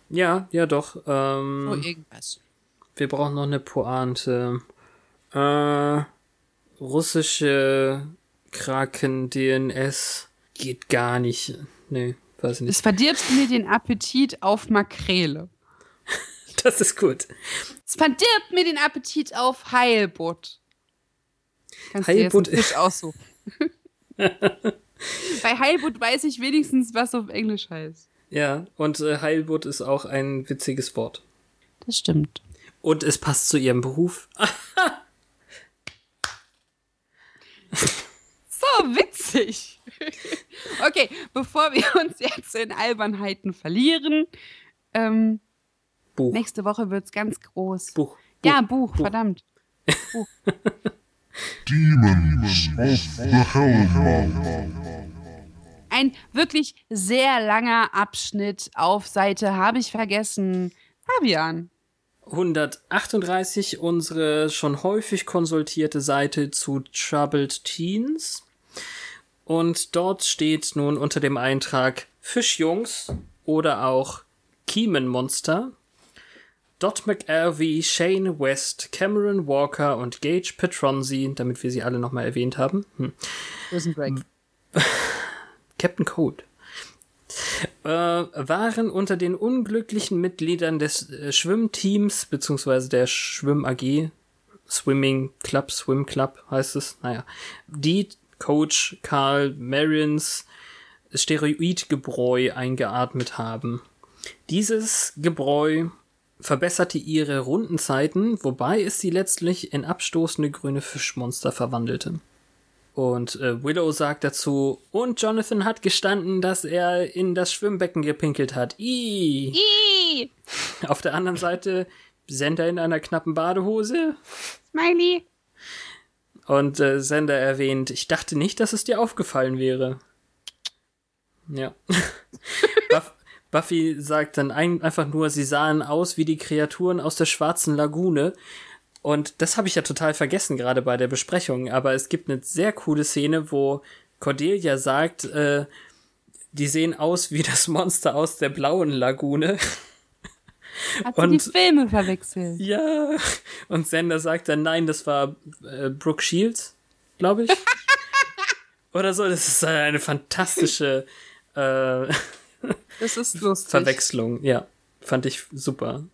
Ja, ja doch. Ähm, So irgendwas. wir brauchen noch eine Pointe. Äh, russische Kraken-DNS geht gar nicht. Nee, weiß nicht. Es verdirbt mir den Appetit auf Makrele. [laughs] Das ist gut. Es verdirbt mir den Appetit auf Heilbutt. Kannst du dir jetzt Heilbutt- Fisch aussuchen. [laughs] Bei Heilbutt weiß ich wenigstens, was auf Englisch heißt. Ja, und äh, Heilbutt ist auch ein witziges Wort. Das stimmt. Und es passt zu ihrem Beruf. [laughs] So witzig. [laughs] Okay, bevor wir [laughs] uns jetzt in Albernheiten verlieren, ähm, Buch. nächste Woche wird's ganz groß. Buch. Ja, Buch, verdammt. [laughs] Demons of the Hellmouth. Ein wirklich sehr langer Abschnitt auf Seite habe ich vergessen. Fabian. 138 unsere schon häufig konsultierte Seite zu Troubled Teens. Und dort steht nun unter dem Eintrag Fischjungs oder auch Kiemenmonster. Dot McAlvey, Shane West, Cameron Walker und Gage Petronzi, damit wir sie alle nochmal erwähnt haben. Hm. Prison Break. [laughs] Captain Code. Äh, waren unter den unglücklichen Mitgliedern des äh, Schwimmteams, beziehungsweise der Schwimm AG, Swimming Club, Swim Club heißt es, naja, die Coach Karl Marions Steroidgebräu eingeatmet haben. Dieses Gebräu verbesserte ihre Rundenzeiten, wobei es sie letztlich in abstoßende grüne Fischmonster verwandelte. Und äh, Willow sagt dazu, und Jonathan hat gestanden, dass er in das Schwimmbecken gepinkelt hat. Ih. Ih, Auf der anderen Seite Sender in einer knappen Badehose. Smiley. Und äh, Sender erwähnt, ich dachte nicht, dass es dir aufgefallen wäre. Ja. [laughs] Buff Buffy sagt dann ein einfach nur, sie sahen aus wie die Kreaturen aus der schwarzen Lagune. Und das habe ich ja total vergessen, gerade bei der Besprechung. Aber es gibt eine sehr coole Szene, wo Cordelia sagt, äh, die sehen aus wie das Monster aus der blauen Lagune. [laughs] Hat Und- die Filme verwechselt? Ja. Und Sender sagt dann, nein, das war äh, Brooke Shields, glaube ich. [laughs] Oder so. Das ist eine fantastische äh, [laughs] Das ist lustig. Verwechslung. Ja, fand ich super. [laughs]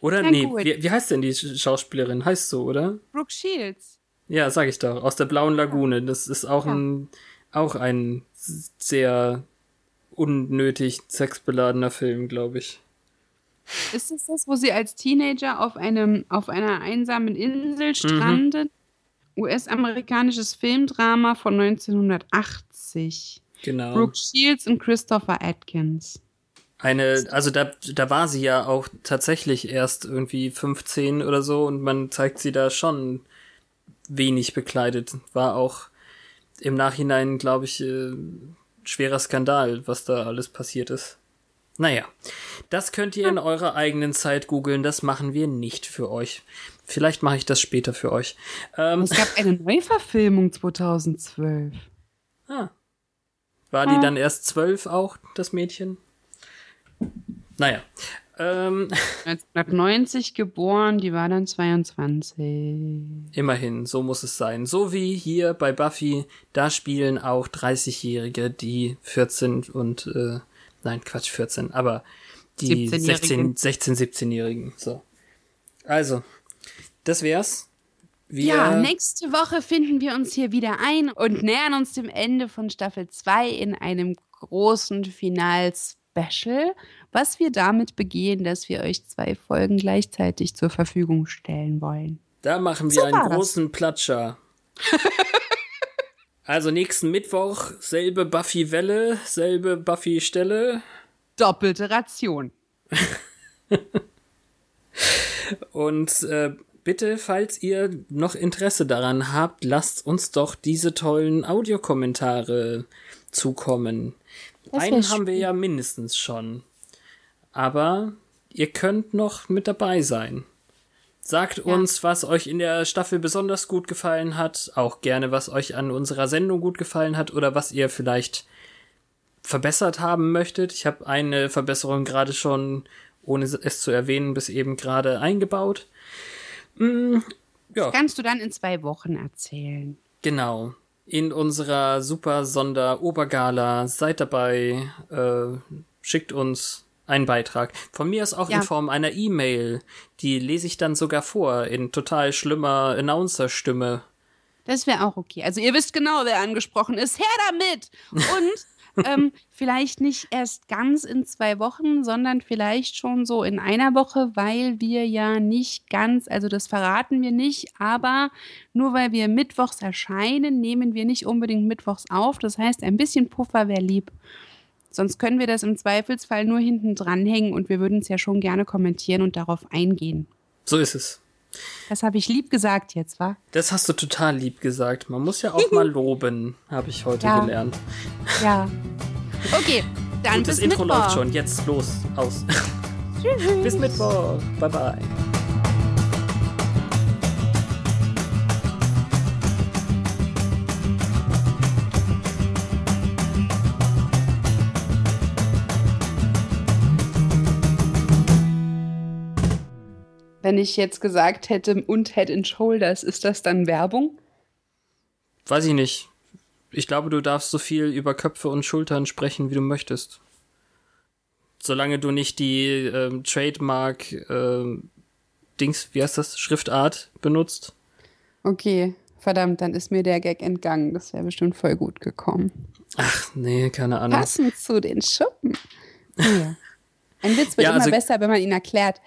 Oder Na nee, gut. wie, wie heißt denn die Sch- Schauspielerin? Heißt so, oder? Brooke Shields. Ja, sag ich doch. Aus der blauen Lagune. Das ist auch ein auch ein sehr unnötig sexbeladener Film, glaube ich. Ist es das, wo sie als Teenager auf einem auf einer einsamen Insel strandet? US-amerikanisches Filmdrama von 1980. Genau. Brooke Shields und Christopher Atkins. Eine, also da, da war sie ja auch tatsächlich erst irgendwie 15 oder so und man zeigt sie da schon wenig bekleidet. War auch im Nachhinein, glaube ich, äh, schwerer Skandal, was da alles passiert ist. Naja, das könnt ihr in eurer eigenen Zeit googeln, das machen wir nicht für euch. Vielleicht mache ich das später für euch. Ähm, Es gab eine Neuverfilmung 2012. Ah. War die dann erst zwölf auch, das Mädchen? Naja. Ähm, 1990 geboren, die war dann 22. immerhin, so muss es sein. So wie hier bei Buffy, da spielen auch 30-Jährige, die 14 und, äh, nein, Quatsch, 14, aber die 17-Jährigen. 16, 16 17-Jährigen. So. Also, das wär's. Wir, Ja, nächste Woche finden wir uns hier wieder ein und nähern uns dem Ende von Staffel 2 in einem großen Final-Special, was wir damit begehen, dass wir euch zwei Folgen gleichzeitig zur Verfügung stellen wollen. Da machen wir So einen war das. großen Platscher. [laughs] also nächsten Mittwoch selbe Buffy-Welle, selbe Buffy-Stelle. Doppelte Ration. [laughs] Und äh, bitte, falls ihr noch Interesse daran habt, lasst uns doch diese tollen Audiokommentare zukommen. Einen haben wir ja mindestens schon. Aber ihr könnt noch mit dabei sein. Sagt uns, was euch in der Staffel besonders gut gefallen hat, auch gerne, was euch an unserer Sendung gut gefallen hat oder was ihr vielleicht verbessert haben möchtet. Ich habe eine Verbesserung gerade schon, ohne es zu erwähnen, bis eben gerade eingebaut. Mm, ja. Das kannst du dann in zwei Wochen erzählen. Genau. In unserer super Sonder-Obergala. Seid dabei. Äh, schickt uns einen Beitrag. Von mir ist auch Ja. in Form einer E-Mail. Die lese ich dann sogar vor in total schlimmer Announcer-Stimme. Das wäre auch okay. Also ihr wisst genau, wer angesprochen ist. Her damit! Und [laughs] ähm, vielleicht nicht erst ganz in zwei Wochen, sondern vielleicht schon so in einer Woche, weil wir ja nicht ganz, also das verraten wir nicht, aber nur weil wir mittwochs erscheinen, nehmen wir nicht unbedingt mittwochs auf. Das heißt, ein bisschen Puffer wäre lieb. Sonst können wir das im Zweifelsfall nur hinten dranhängen und wir würden es ja schon gerne kommentieren und darauf eingehen. So ist es. Das habe ich lieb gesagt jetzt, wa? Das hast du total lieb gesagt. Man muss ja auch mal [laughs] loben, habe ich heute Ja. gelernt. Ja. [laughs] Okay, dann Und das bis Intro Mittwoch. läuft schon. Jetzt los. Aus. [laughs] Bis Mittwoch. Bye bye. Wenn ich jetzt gesagt hätte und Head and Shoulders, ist das dann Werbung? Weiß ich nicht. Ich glaube, du darfst so viel über Köpfe und Schultern sprechen, wie du möchtest. Solange du nicht die ähm, Trademark ähm, Dings, wie heißt das, Schriftart benutzt. Okay, verdammt, dann ist mir der Gag entgangen. Das wäre bestimmt voll gut gekommen. Ach, nee, keine Ahnung. Passend zu den Schuppen. Ja. Ein Witz wird Ja, immer also- besser, wenn man ihn erklärt.